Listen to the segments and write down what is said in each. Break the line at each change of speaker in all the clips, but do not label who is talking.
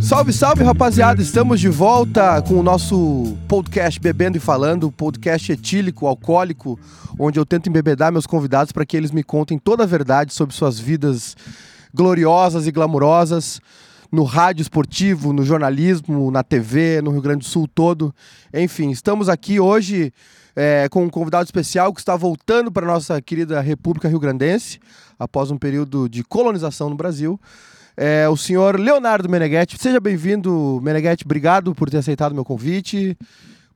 Salve, salve, rapaziada! Estamos de volta com o nosso podcast Bebendo e Falando, podcast etílico, alcoólico, onde eu tento embebedar meus convidados para que eles me contem toda a verdade sobre suas vidas gloriosas e glamurosas no rádio esportivo, no jornalismo, na TV, no Rio Grande do Sul todo. Enfim, estamos aqui hoje é, com um convidado especial que está voltando para a nossa querida República Rio Grandense, após um período de colonização no Brasil é o senhor Leonardo Meneghetti. Seja bem-vindo, Meneghetti. Obrigado por ter aceitado meu convite.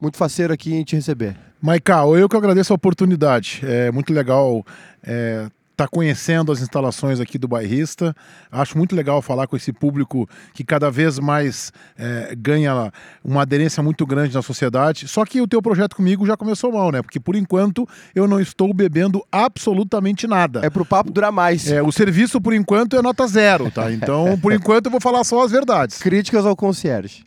Muito faceiro aqui em te receber.
Maicao, eu que agradeço a oportunidade. É muito legal é, está conhecendo as instalações aqui do bairrista. Acho muito legal falar com esse público que cada vez mais é, ganha uma aderência muito grande na sociedade. Só que o teu projeto comigo já começou mal, né? Porque por enquanto eu não estou bebendo absolutamente nada.
É pro papo durar mais.
É, o serviço por enquanto é nota zero, tá? Então, por enquanto eu vou falar só as verdades.
Críticas ao concierge.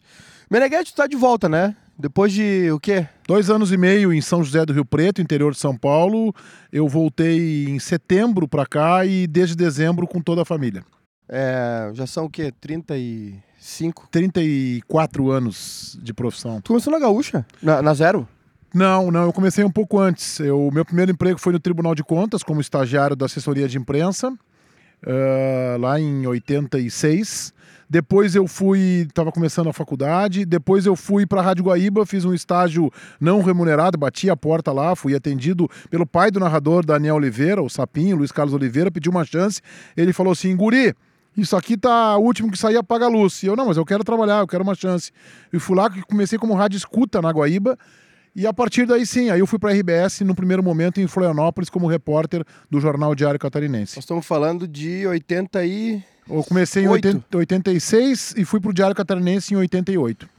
Meneghetti está de volta, né? Depois de o quê?
Dois anos e meio em São José do Rio Preto, interior de São Paulo. Eu voltei em setembro para cá e desde dezembro com toda a família.
É, já são o quê? 35?
34 anos de profissão.
Tu começou na Gaúcha? Na, na Zero?
Não, não, eu comecei um pouco antes. O meu primeiro emprego foi no Tribunal de Contas, como estagiário da assessoria de imprensa, uh, lá em 86. Depois eu fui, estava começando a faculdade. Depois eu fui para Rádio Guaíba, fiz um estágio não remunerado, bati a porta lá, fui atendido pelo pai do narrador, Daniel Oliveira, o Sapinho, Luiz Carlos Oliveira, pedi uma chance. Ele falou assim: Guri, isso aqui tá o último que sair apaga a luz. E eu, não, mas eu quero trabalhar, eu quero uma chance. E fui lá, comecei como rádio escuta na Guaíba. E a partir daí sim, aí eu fui para a RBS no primeiro momento em Florianópolis como repórter do Jornal Diário Catarinense.
Nós estamos falando de 80 e
eu comecei em 80, 86 e fui pro Diário Catarinense em 88.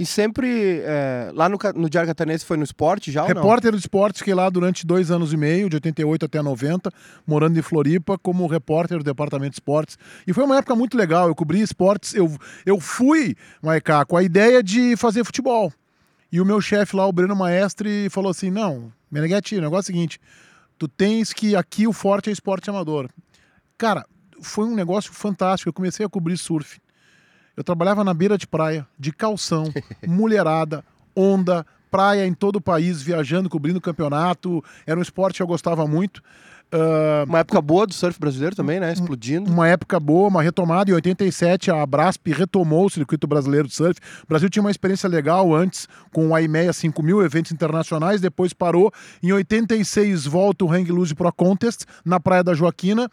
E sempre, é, lá no, no, Diário Catarinense foi no esporte já
Repórter do esporte, fiquei lá durante dois anos e meio, de 88 até 90, morando em Floripa, como repórter do Departamento de Esportes. E foi uma época muito legal, eu cobri esportes, eu, eu fui, Maiká, com a ideia de fazer futebol. E o meu chefe lá, o Breno Maestre, falou assim, não, Meneghetti, o negócio é o seguinte, tu tens que aqui o forte é esporte amador. Cara, foi um negócio fantástico. Eu comecei a cobrir surf. Eu trabalhava na beira de praia, de calção, mulherada, onda, praia em todo o país, viajando, cobrindo campeonato. Era um esporte que eu gostava muito.
Uh, uma época boa do surf brasileiro também, né? Explodindo.
Uma época boa, uma retomada. Em 87, a Brasp retomou o circuito brasileiro de surf. O Brasil tinha uma experiência legal antes com o IMEA 5000, eventos internacionais, depois parou. Em 86, volta o Hang Loose Pro Contest na Praia da Joaquina.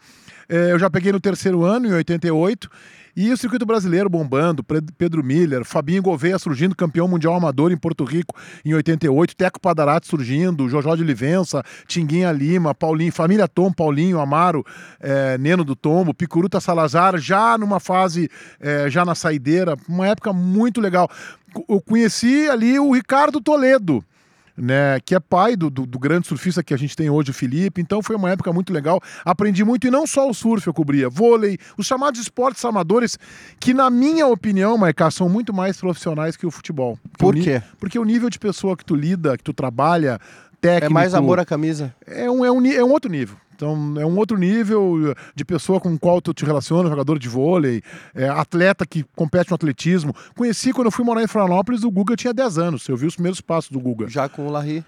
É, eu já peguei no terceiro ano, em 88. E o circuito brasileiro bombando, Pedro Miller, Fabinho Gouveia surgindo campeão mundial amador em Porto Rico em 88, Teco Padarati surgindo, Jojó de Livença, Tinguinha Lima, Paulinho, família Tom, Paulinho, Amaro, é, Neno do Tombo, Picuruta Salazar, já numa fase, é, já na saideira, uma época muito legal. Eu conheci ali o Ricardo Toledo, né, que é pai do, do, do, grande surfista que a gente tem hoje, o Felipe. Então foi uma época muito legal. Aprendi muito e não só o surf eu cobria, vôlei, os chamados esportes amadores, que na minha opinião, Maiká, são muito mais profissionais que o futebol.
Por quê?
Porque o nível de pessoa que tu lida, que tu trabalha, técnico...
É mais amor à camisa?
É um, é um, é um outro nível. Então é um outro nível de pessoa com qual tu te relaciona, jogador de vôlei, é, atleta que compete no atletismo. Conheci quando eu fui morar em Florianópolis, o Guga tinha 10 anos. Eu vi os primeiros passos do Guga.
Já com o Larry?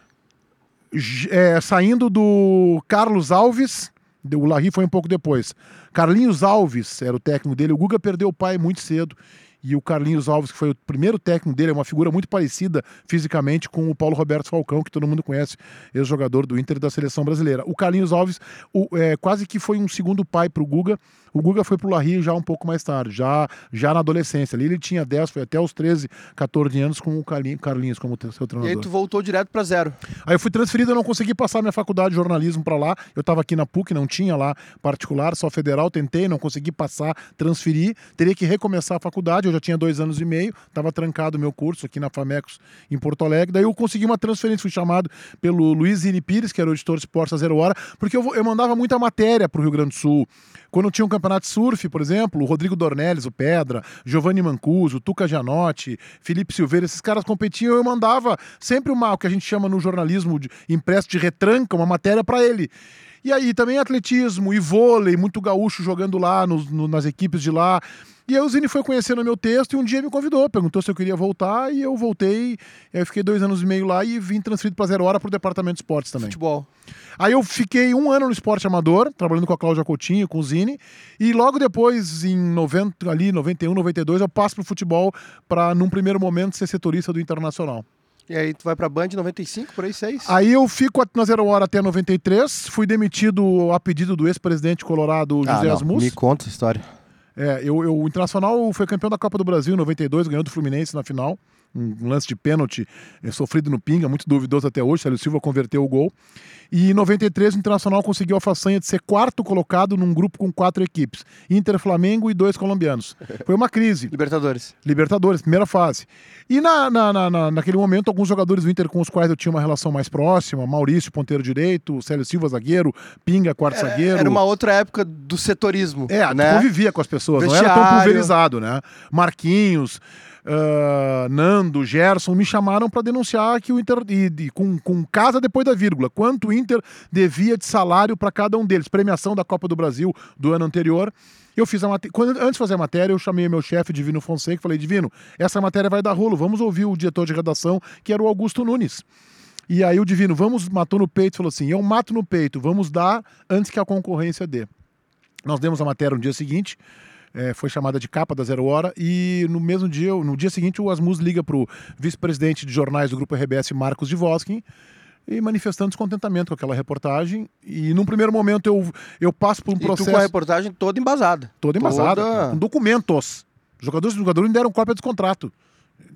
É, saindo do Carlos Alves, o Larry foi um pouco depois. Carlinhos Alves era o técnico dele. O Guga perdeu o pai muito cedo e o Carlinhos Alves, que foi o primeiro técnico dele, é uma figura muito parecida fisicamente com o Paulo Roberto Falcão, que todo mundo conhece, ex-jogador do Inter e da seleção brasileira. O Carlinhos Alves o, é, quase que foi um segundo pai para o Guga. O Guga foi para o Larry já um pouco mais tarde, já, já na adolescência. Ali ele tinha 10, foi até os 13, 14 anos com o Carlinhos como seu treinador.
E aí tu voltou direto para zero.
Aí eu fui transferido, eu não consegui passar minha faculdade de jornalismo para lá. Eu estava aqui na PUC, não tinha lá particular, só federal, tentei, não consegui passar, transferir, teria que recomeçar a faculdade eu já tinha dois anos e meio, estava trancado o meu curso aqui na Famecos em Porto Alegre. Daí eu consegui uma transferência, fui chamado pelo Luiz Zini Pires, que era o editor de esportes a zero hora, porque eu, eu mandava muita matéria para o Rio Grande do Sul. Quando tinha um campeonato de surf, por exemplo, o Rodrigo Dornelles, o Pedra, Giovanni Mancuso, Tuca Gianotti, Felipe Silveira, esses caras competiam, eu mandava sempre uma, o que a gente chama no jornalismo de impresso de retranca, uma matéria para ele. E aí também atletismo e vôlei, muito gaúcho jogando lá nos, no, nas equipes de lá. E aí o Zini foi conhecendo o meu texto e um dia me convidou, perguntou se eu queria voltar e eu voltei. Eu fiquei dois anos e meio lá e vim transferido para Zero Hora para o departamento de esportes também.
Futebol.
Aí eu fiquei um ano no esporte amador, trabalhando com a Cláudia Coutinho, com o Zini, e logo depois, em 90, ali, 91, 92, eu passo pro futebol para, num primeiro momento, ser setorista do Internacional.
E aí tu vai pra Band 95, por aí, 6?
Aí eu fico na Zero Hora até 93, fui demitido a pedido do ex-presidente colorado José
ah,
Asmus.
Me conta essa história.
É, eu, eu, o Internacional foi campeão da Copa do Brasil em 92, ganhou do Fluminense na final. Um lance de pênalti é, sofrido no Pinga, muito duvidoso até hoje. Célio Silva converteu o gol. E em 93, o Internacional conseguiu a façanha de ser quarto colocado num grupo com quatro equipes: Inter, Flamengo e dois colombianos. Foi uma crise.
Libertadores.
Libertadores, primeira fase. E na, na, na, naquele momento, alguns jogadores do Inter com os quais eu tinha uma relação mais próxima: Maurício, ponteiro direito, Célio Silva, zagueiro, Pinga, quarto
Era,
zagueiro.
era uma outra época do setorismo.
É,
né?
convivia com as pessoas, não era tão
Vestiário.
pulverizado, né? Marquinhos, ah, Nando, Gerson me chamaram para denunciar que o Inter, e, com, com casa depois da vírgula, quanto o Inter devia de salário para cada um deles, premiação da Copa do Brasil do ano anterior. Eu fiz a matéria. Antes de fazer a matéria, eu chamei meu chefe, Divino Fonseca, e falei: Divino, essa matéria vai dar rolo, vamos ouvir o diretor de redação, que era o Augusto Nunes. E aí o Divino, vamos, matou no peito, falou assim: eu mato no peito, vamos dar antes que a concorrência dê. Nós demos a matéria no dia seguinte, é, foi chamada de capa da Zero Hora, e no mesmo dia, no dia seguinte, o Asmus liga para o vice-presidente de jornais do Grupo RBS, Marcos Divoskin, e manifestando descontentamento com aquela reportagem. E num primeiro momento eu, eu passo por um
E tu
processo
com a reportagem toda embasada.
toda embasada,
Toda-
com documentos. Os jogadores, os jogadores me deram cópia desse contrato.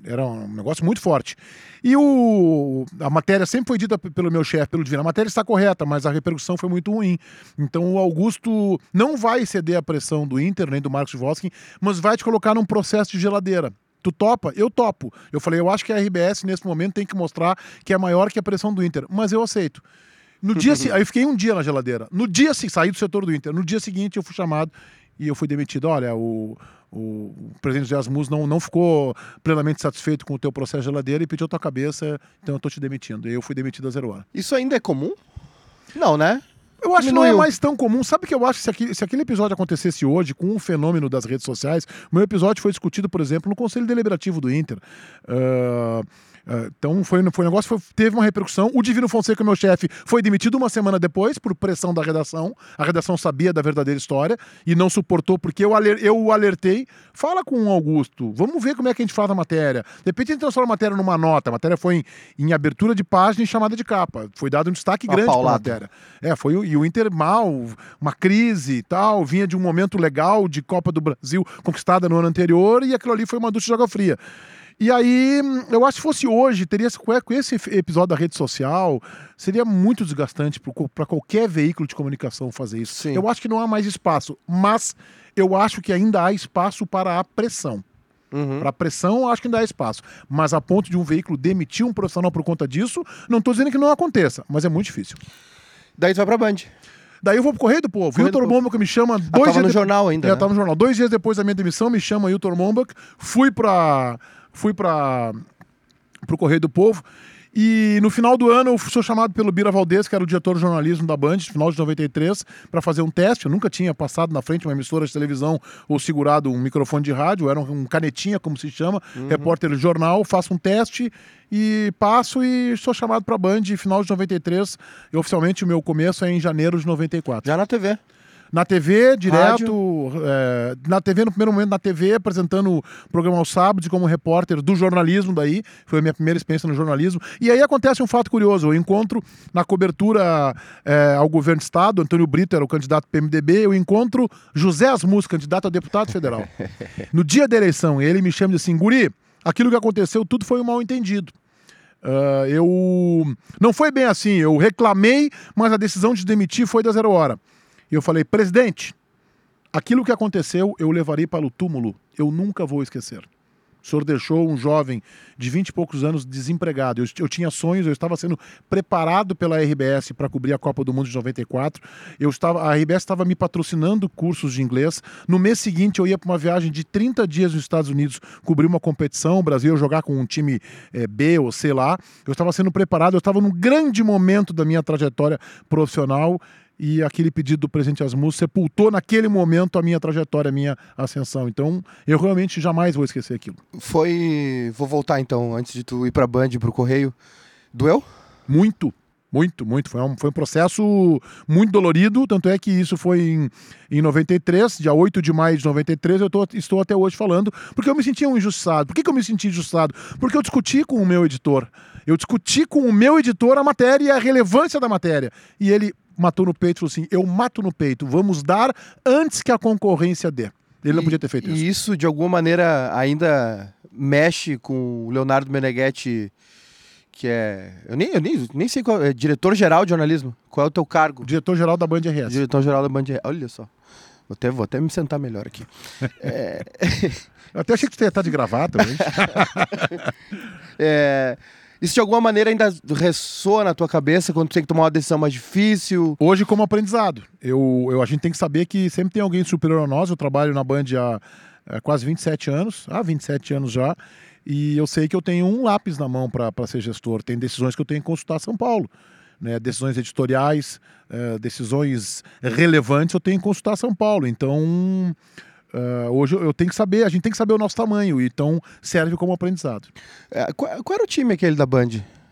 Era um negócio muito forte. E o, a matéria sempre foi dita pelo meu chefe, pelo Divino. A matéria está correta, mas a repercussão foi muito ruim. Então o Augusto não vai ceder à pressão do Inter, nem do Marcos Voskin, mas vai te colocar num processo de geladeira. Tu topa? Eu topo. Eu falei, eu acho que a RBS nesse momento tem que mostrar que é maior que a pressão do Inter, mas eu aceito. No dia se- aí eu fiquei um dia na geladeira. No dia se saí do setor do Inter. No dia seguinte eu fui chamado e eu fui demitido. Olha, o, o, o presidente José Asmus não, não ficou plenamente satisfeito com o teu processo de geladeira e pediu a tua cabeça, então eu tô te demitindo. E eu fui demitido a zero hora.
Isso ainda é comum? Não, né?
Eu acho que não é mais tão comum. Sabe que eu acho que se aquele, se aquele episódio acontecesse hoje com um fenômeno das redes sociais, o meu episódio foi discutido, por exemplo, no Conselho Deliberativo do Inter. Ah, ah, então foi, foi um negócio, foi- teve uma repercussão. O Divino Fonseca, meu chefe, foi demitido uma semana depois por pressão da redação. A redação sabia da verdadeira história e não suportou porque eu, aler- eu o alertei. Fala com o Augusto, vamos ver como é que a gente faz a matéria. De repente a gente transforma a matéria numa nota. A matéria foi em, em abertura de página e chamada de capa. Foi dado um destaque
Uma
grande para a matéria. É, foi o, e o Inter mal, uma crise e tal, vinha de um momento legal de Copa do Brasil conquistada no ano anterior e aquilo ali foi uma ducha de água fria. E aí, eu acho que se fosse hoje, teria esse- com esse episódio da rede social, seria muito desgastante para qualquer veículo de comunicação fazer isso.
Sim.
Eu acho que não há mais espaço, mas eu acho que ainda há espaço para a pressão.
Uhum.
Para pressão, acho que ainda há espaço. Mas a ponto de um veículo demitir um profissional por conta disso, não estou dizendo que não aconteça, mas é muito difícil.
Daí tu vai pra Band.
Daí eu vou pro Correio do Povo.
Correio
Hilton. Mombach me chama dois
tava
dias
no
depois-
jornal ainda,
É,
né?
tava no jornal. Dois dias depois da minha demissão, me chama Hilton Mombach. Fui para fui para pro Correio do Povo. E no final do ano eu sou chamado pelo Bira Valdez, que era o diretor de jornalismo da Band, no final de 93, para fazer um teste. Eu nunca tinha passado na frente de uma emissora de televisão ou segurado um microfone de rádio, era um canetinha, como se chama, repórter de jornal, faço um teste e passo e sou chamado para a Band final de 93. E oficialmente o meu começo é em janeiro de 94.
Já na TV.
Na TV, direto. é, na TV, no primeiro momento, na TV, apresentando o programa aos sábados como repórter do jornalismo daí. Foi a minha primeira experiência no jornalismo. E aí acontece um fato curioso. Eu encontro na cobertura é, ao governo do Estado, Antônio Brito era o candidato PMDB, eu encontro José Asmus, candidato a deputado federal. no dia da eleição, ele me chama e diz assim, Guri, aquilo que aconteceu, tudo foi um mal entendido. Ah, eu não foi bem assim. Eu reclamei, mas a decisão de demitir foi da zero hora. E eu falei, presidente, aquilo que aconteceu eu levarei para o túmulo. eu nunca vou esquecer. O senhor deixou um jovem de 20 e poucos anos desempregado. Eu, eu tinha sonhos, eu estava sendo preparado pela RBS para cobrir a Copa do Mundo de 94. Eu estava, a RBS estava me patrocinando cursos de inglês. No mês seguinte, eu ia para uma viagem de 30 dias nos Estados Unidos cobrir uma competição. O Brasil ia jogar com um time é, B ou sei lá. Eu estava sendo preparado, eu estava num grande momento da minha trajetória profissional e aquele pedido do presidente Asmus sepultou naquele momento a minha trajetória, a minha ascensão. Então, eu realmente jamais vou esquecer aquilo.
Foi. Vou voltar então, antes de tu ir pra Band, pro Correio. Doeu?
Muito. Muito, muito. Foi um, foi um processo muito dolorido, tanto é que isso foi em, em 93, dia 8 de maio de 93, eu tô, estou até hoje falando, porque eu me sentia um injustiçado. Por que, que eu me senti injustiçado? Porque eu discuti com o meu editor. Eu discuti com o meu editor a matéria e a relevância da matéria. E ele matou no peito e falou assim: eu mato no peito, vamos dar antes que a concorrência dê. Ele não podia ter feito isso.
E isso, de alguma maneira, ainda mexe com o Leonardo Meneghetti, que é. Eu nem, eu nem, nem sei qual. É diretor-geral de jornalismo. Qual é o teu cargo?
Diretor-geral da Band RS.
Diretor-geral da Band RS. Olha só. Vou até, vou até me sentar melhor aqui.
é... Eu até achei que você ia estar de gravata hoje.
é. Isso de alguma maneira ainda ressoa na tua cabeça quando tu tem que tomar uma decisão mais difícil?
Hoje, como aprendizado. Eu, eu, a gente tem que saber que sempre tem alguém superior a nós. Eu trabalho na Band há, há quase 27 anos, há 27 anos já. E eu sei que eu tenho um lápis na mão para ser gestor. Tem decisões que eu tenho que consultar São Paulo. Né, decisões editoriais, uh, decisões relevantes, eu tenho que consultar São Paulo. Então, Uh, hoje eu tenho que saber, a gente tem que saber o nosso tamanho, então serve como aprendizado.
É, qual, qual, era o time aquele da Band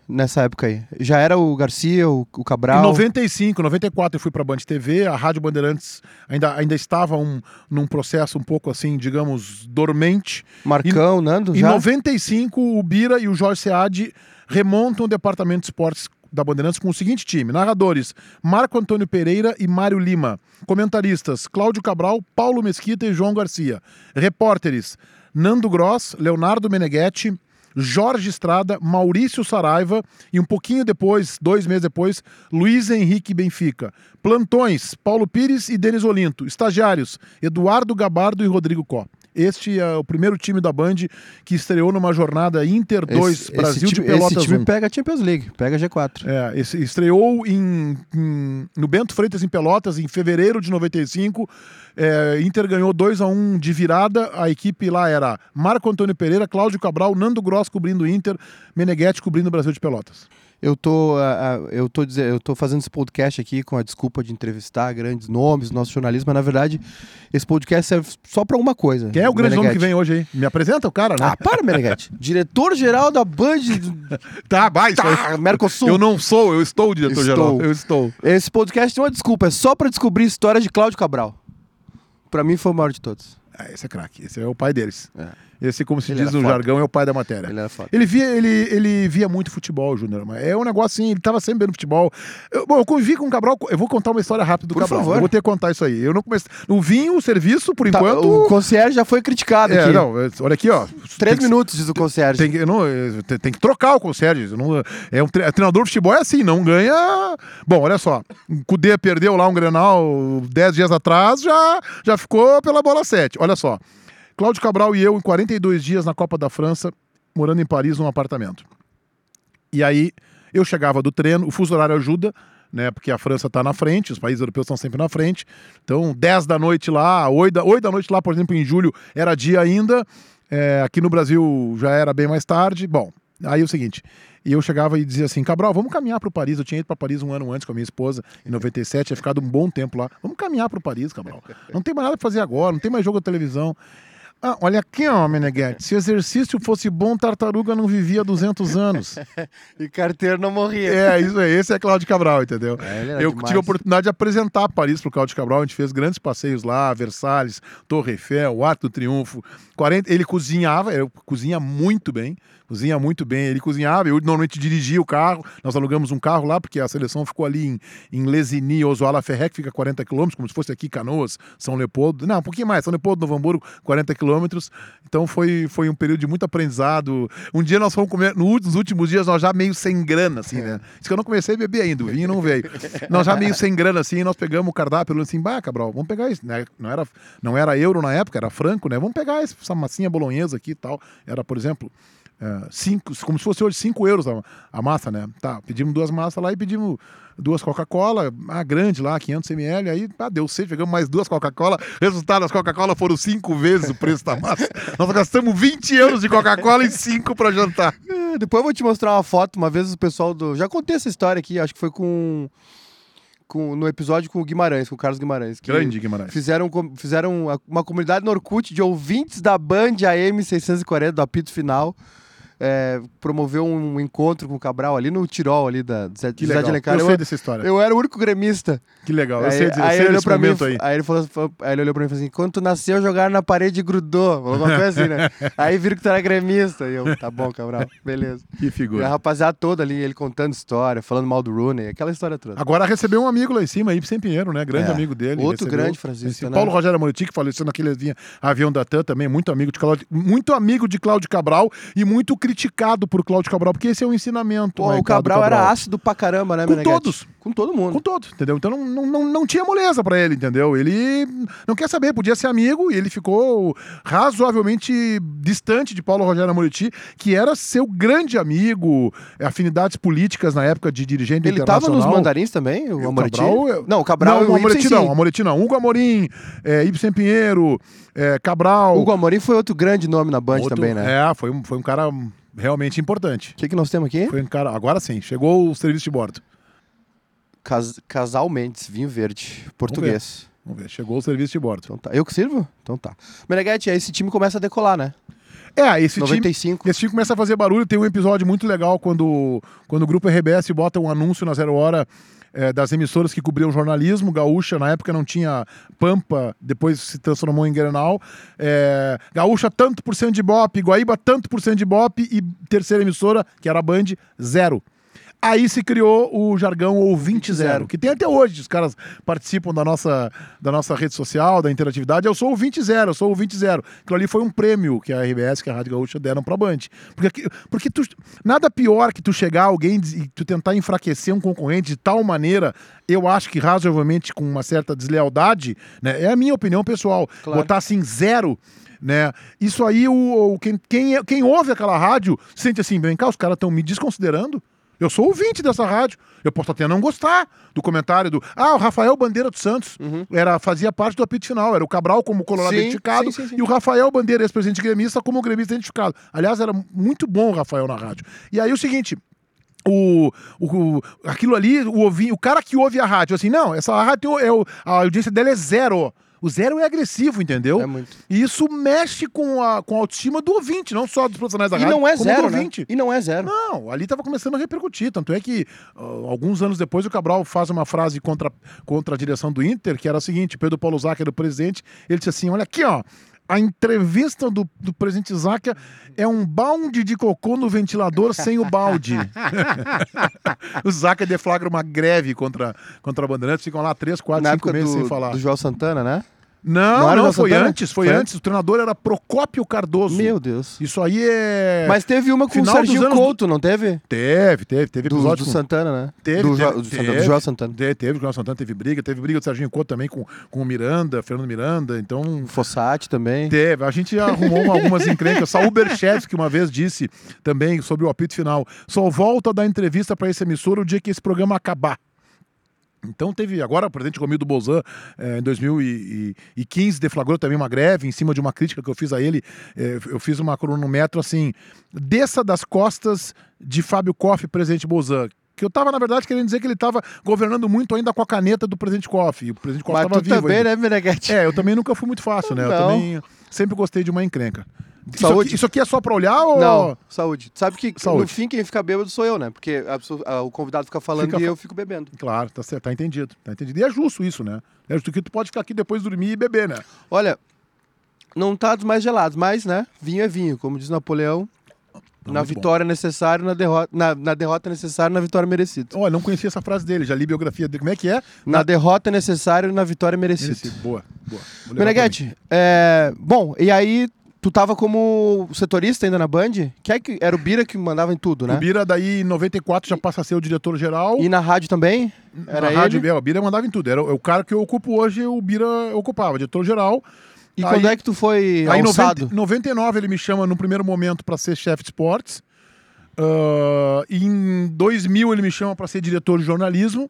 nessa época aí? Já era o Garcia, o, o Cabral? Em
95, 94 eu fui para Band TV, a Rádio Bandeirantes ainda, ainda estava um, num processo um pouco assim, digamos, dormente.
Marcão,
e,
Nando,
já? Em 95 o Bira e o Jorge Sead remontam o departamento de esportes da Bandeirantes com o seguinte time: narradores Marco Antônio Pereira e Mário Lima. Comentaristas Cláudio Cabral, Paulo Mesquita e João Garcia. Repórteres Nando Gross, Leonardo Meneghetti, Jorge Estrada, Maurício Saraiva e um pouquinho depois, dois meses depois, Luiz Henrique Benfica. Plantões, Paulo Pires e Denis Olinto. Estagiários, Eduardo Gabardo e Rodrigo Có. Este é o primeiro time da Band que estreou numa jornada Inter 2 esse, Brasil
esse
time, de Pelotas
Esse time
1.
pega a Champions League, pega a G4.
É, esse, estreou em, em, no Bento Freitas em Pelotas em fevereiro de 95. É, Inter ganhou 2 a 1 um de virada. A equipe lá era Marco Antônio Pereira, Cláudio Cabral, Nando Gross cobrindo Inter, Meneghetti cobrindo o Brasil de Pelotas.
Eu tô, uh, eu, tô dizendo, eu tô fazendo esse podcast aqui com a desculpa de entrevistar grandes nomes do nosso jornalismo, mas na verdade esse podcast serve só para uma coisa.
Quem é o grande nome que vem hoje aí? Me apresenta o cara, né?
Ah, para, Meneghetti. Diretor-geral da Band.
tá, vai, tá,
Mercosul.
Eu não sou, eu estou o diretor-geral. Eu estou.
Esse podcast tem uma desculpa, é só para descobrir história de Cláudio Cabral. Para mim foi o maior de todos.
Ah, esse é craque, esse é o pai deles. É. Esse, como se
ele
diz no foda. jargão, é o pai da matéria.
Ele.
Ele via, ele, ele via muito futebol, Júnior. É um negócio assim, ele tava sempre vendo futebol. Eu, bom, eu convivi com o Cabral, eu vou contar uma história rápida do
por
Cabral.
Favor.
Eu vou ter que contar isso aí. Eu não comecei. Não vim o serviço, por
tá,
enquanto.
O concierge já foi criticado
é,
aqui.
Não, é, olha aqui, ó.
Três minutos, diz o concierge.
Tem que, não, é, tem, tem, que trocar o concierge. Não, é um tre treinador de futebol é assim, não ganha. Bom, olha só. O Cudê perdeu lá um Grenal dez dias atrás, já, já ficou pela bola sete. Olha só. Cláudio Cabral e eu, em 42 dias na Copa da França, morando em Paris, num apartamento. E aí, eu chegava do treino, o fuso horário ajuda, né? Porque a França está na frente, os países europeus estão sempre na frente. Então, 10 da noite lá, 8 da, 8 da noite lá, por exemplo, em julho, era dia ainda. É, aqui no Brasil já era bem mais tarde. Bom, aí é o seguinte. E eu chegava e dizia assim: Cabral, vamos caminhar para o Paris. Eu tinha ido para Paris um ano antes com a minha esposa, em 97, tinha ficado um bom tempo lá. Vamos caminhar para o Paris, Cabral. Não tem mais nada para fazer agora, não tem mais jogo de televisão. Ah, olha aqui, ó, Meneghetti. Se exercício fosse bom, tartaruga não vivia 200 anos.
e carteiro não morria.
É, isso aí. Esse é Cláudio Cabral, entendeu? É, eu demais. tive a oportunidade de apresentar Paris pro Cláudio Cabral. A gente fez grandes passeios lá, Versalhes, Torre Eiffel, o Arco do Triunfo. 40... Ele cozinhava, ele cozinha muito bem cozinha muito bem. Ele cozinhava, eu normalmente dirigia o carro. Nós alugamos um carro lá, porque a seleção ficou ali em, em Lesini, Ozoala Ferré, que fica a 40 quilômetros, como se fosse aqui Canoas, São Leopoldo. Não, um pouquinho mais, São Leopoldo, Novo Hamburgo, 40 quilômetros. Então foi, foi um período de muito aprendizado. Um dia nós fomos comer, nos últimos dias, nós já meio sem grana, assim, né? Isso que eu não comecei a beber ainda, o vinho não veio. nós já meio sem grana, assim, nós pegamos o cardápio e assim, bah, Cabral, vamos pegar isso. Né? Não, era, não era euro na época, era franco, né? Vamos pegar essa massinha bolonhesa aqui e tal. Era, por exemplo, é, cinco, como se fosse hoje 5 euros a, a, massa, né? Tá, pedimos duas massas lá e pedimos duas Coca-Cola, a grande lá, 500 ml, aí ah, deu seis, pegamos mais duas Coca-Cola, resultado, as Coca-Cola foram cinco vezes o preço da massa. Nós gastamos 20 euros de Coca-Cola e cinco para jantar.
É, depois eu vou te mostrar uma foto, uma vez o pessoal do... Já contei essa história aqui, acho que foi com... Com, no episódio com o Guimarães, com o Carlos Guimarães.
Grande Guimarães.
Fizeram, fizeram uma comunidade no Orkut de ouvintes da Band AM 640, do apito final é, promoveu um encontro com o Cabral ali no Tirol, ali da Zé,
de Alencar. Eu, eu sei dessa história.
Eu era o único gremista.
Que legal, eu
aí,
sei, eu
aí
sei
ele
desse momento
mim,
aí.
Aí ele, falou, aí ele olhou pra mim e falou assim, quando tu nasceu, jogaram na parede e grudou. Falou uma coisa assim, né? aí viram que tu era gremista. E eu, tá bom, Cabral, beleza.
Que figura.
E a rapaziada toda ali, ele contando história, falando mal do Rooney, aquela história toda.
Agora recebeu um amigo lá em cima, Ibsen Pinheiro, né? Grande é. amigo dele.
Outro
recebeu,
grande Francisco, né?
Paulo Rogério Amoretti, que faleceu naquele avião da TAM também, muito amigo de Cláudio, muito amigo de Cláudio Cabral e muito criticado por Cláudio Cabral, porque esse é um ensinamento.
Pô, o Cabral, Cabral, era ácido pra caramba, né,
Com todos.
Com todo mundo.
Com todos, entendeu? Então não, não, não, não tinha moleza para ele, entendeu? Ele não quer saber, podia ser amigo e ele ficou razoavelmente distante de Paulo Rogério Amoretti, que era seu grande amigo, afinidades políticas na época de dirigente
ele
internacional.
Ele tava nos mandarins também, o,
o
Amoretti?
Cabral,
não, o Cabral
não,
o
Amoretti
Ibsen,
não, Amoretti não. Hugo Amorim, é, Ibsen Pinheiro, é, Cabral.
Hugo Amorim foi outro grande nome na Band
outro,
também, né?
É, foi foi um cara realmente importante.
O que, que nós temos aqui?
Foi um cara. Agora sim, chegou o serviço de bordo.
Cas Casal Mendes, vinho verde, português.
Vamos ver. Vamos ver. Chegou o serviço de bordo.
Então tá. Eu que sirvo? Então tá. Meneghete, aí esse time começa a decolar, né?
É, esse
95.
time, esse time começa a fazer barulho. Tem um episódio muito legal quando, quando o grupo RBS bota um anúncio na Zero Hora é, das emissoras que cobriam jornalismo. Gaúcha, na época, não tinha Pampa, depois se transformou em Grenal. É, Gaúcha, tanto por cento de Bop, Guaíba, tanto por cento de Bop e terceira emissora, que era a Band, zero. Aí se criou o jargão ouvinte zero, que tem até hoje. Os caras participam da nossa, da nossa rede social, da interatividade. Eu sou ouvinte zero, eu sou ouvinte zero. Aquilo ali foi um prêmio que a RBS, que a Rádio Gaúcha deram pra Band. Porque, porque tu, nada pior que tu chegar alguém e tu tentar enfraquecer um concorrente de tal maneira, eu acho que razoavelmente com uma certa deslealdade, né? É a minha opinião pessoal. Claro. Botar assim zero né? Isso aí, o, o quem, quem, quem ouve aquela rádio sente assim, vem cá, os caras estão me desconsiderando. Eu sou ouvinte dessa rádio. Eu posso até não gostar do comentário do. Ah, o Rafael Bandeira dos Santos uhum. era, fazia parte do apito final. Era o Cabral como colorado sim, identificado sim, sim, e o Rafael Bandeira, ex-presidente gremista, como gremista identificado. Aliás, era muito bom o Rafael na rádio. E aí o seguinte. O, o, aquilo ali, o, ovinho, o cara que ouve a rádio, assim, não, essa rádio, é o, a audiência dela é zero. O zero é agressivo, entendeu?
É muito.
E isso mexe com a, com a autoestima do ouvinte, não só dos profissionais da
e
rádio,
não é zero, né? E não é zero.
Não, ali estava começando a repercutir. Tanto é que, uh, alguns anos depois, o Cabral faz uma frase contra, contra a direção do Inter, que era a seguinte: Pedro Paulo Zac era o presidente, ele disse assim: olha aqui, ó. A entrevista do, do presidente Záquia é um balde de cocô no ventilador sem o balde. o Záquia deflagra uma greve contra, contra a Bandeirantes, ficam lá três, quatro,
Na
cinco meses
do,
sem falar.
Do João Santana, né?
Não, não, não foi Santana? antes, foi, foi, antes. O treinador era Procópio Cardoso.
Meu Deus.
Isso aí é.
Mas teve uma com Final o Serginho Couto, do... não teve?
Teve, teve, teve
episódio. Do, do com... Santana, né?
Teve,
do,
teve,
jo... do,
teve,
do João Santana.
Teve, teve, o João Santana teve briga, teve briga do Serginho Couto também com, com o Miranda, Fernando Miranda, então.
Fossati também.
Teve. A gente arrumou algumas encrencas. Saul Berchevski, que uma vez disse também sobre o apito final: só volta a dar entrevista para esse emissor o dia que esse programa acabar. Então teve, agora o presidente Romildo do Bolzan, eh, em 2015, deflagrou também uma greve em cima de uma crítica que eu fiz a ele. Eh, eu fiz uma cronometro assim, desça das costas de Fábio Koff, presidente Bolzan. Que eu estava, na verdade, querendo dizer que ele estava governando muito ainda com a caneta do presidente Koff. E o presidente Koff estava vivo.
também,
ainda.
né, Meneghete?
É, eu também nunca fui muito fácil, né?
Não.
Eu também sempre gostei de uma encrenca.
Saúde.
Isso aqui, isso aqui é só pra olhar ou.
Não, saúde. Sabe que
Saúde.
no fim quem fica bêbado sou eu, né? Porque a a- o convidado fica falando
Fica
e eu fico bebendo.
Claro, tá certo, tá entendido. Tá entendido. E é justo isso, né? É justo que tu pode ficar aqui depois dormir e beber, né?
Olha, não tá dos mais gelados, mas, né? Vinho é vinho, como diz Napoleão. Na
muito bom.
vitória necessária, na derrota, na, na derrota necessária, na vitória merecida.
Olha, não conhecia essa frase dele, já li biografia dele. Como é que é?
Na derrota necessária, na vitória merecida.
Merecido. Boa, boa.
Meneghete, é, bom, e aí tu tava como setorista ainda na Band? Que é que era o Bira que mandava em tudo, né?
O Bira, daí, em 94, já passa a ser o diretor-geral.
E na rádio também? Era
na
ele?
rádio, é, o Bira mandava em tudo. Era o o cara que eu ocupo hoje, o Bira ocupava, diretor-geral.
E
Aí-
quando é que tu foi
Aí, em
alçado?
90, 99, ele me chama no primeiro momento para ser chefe de esportes. Ah, em 2000, ele me chama para ser diretor de jornalismo.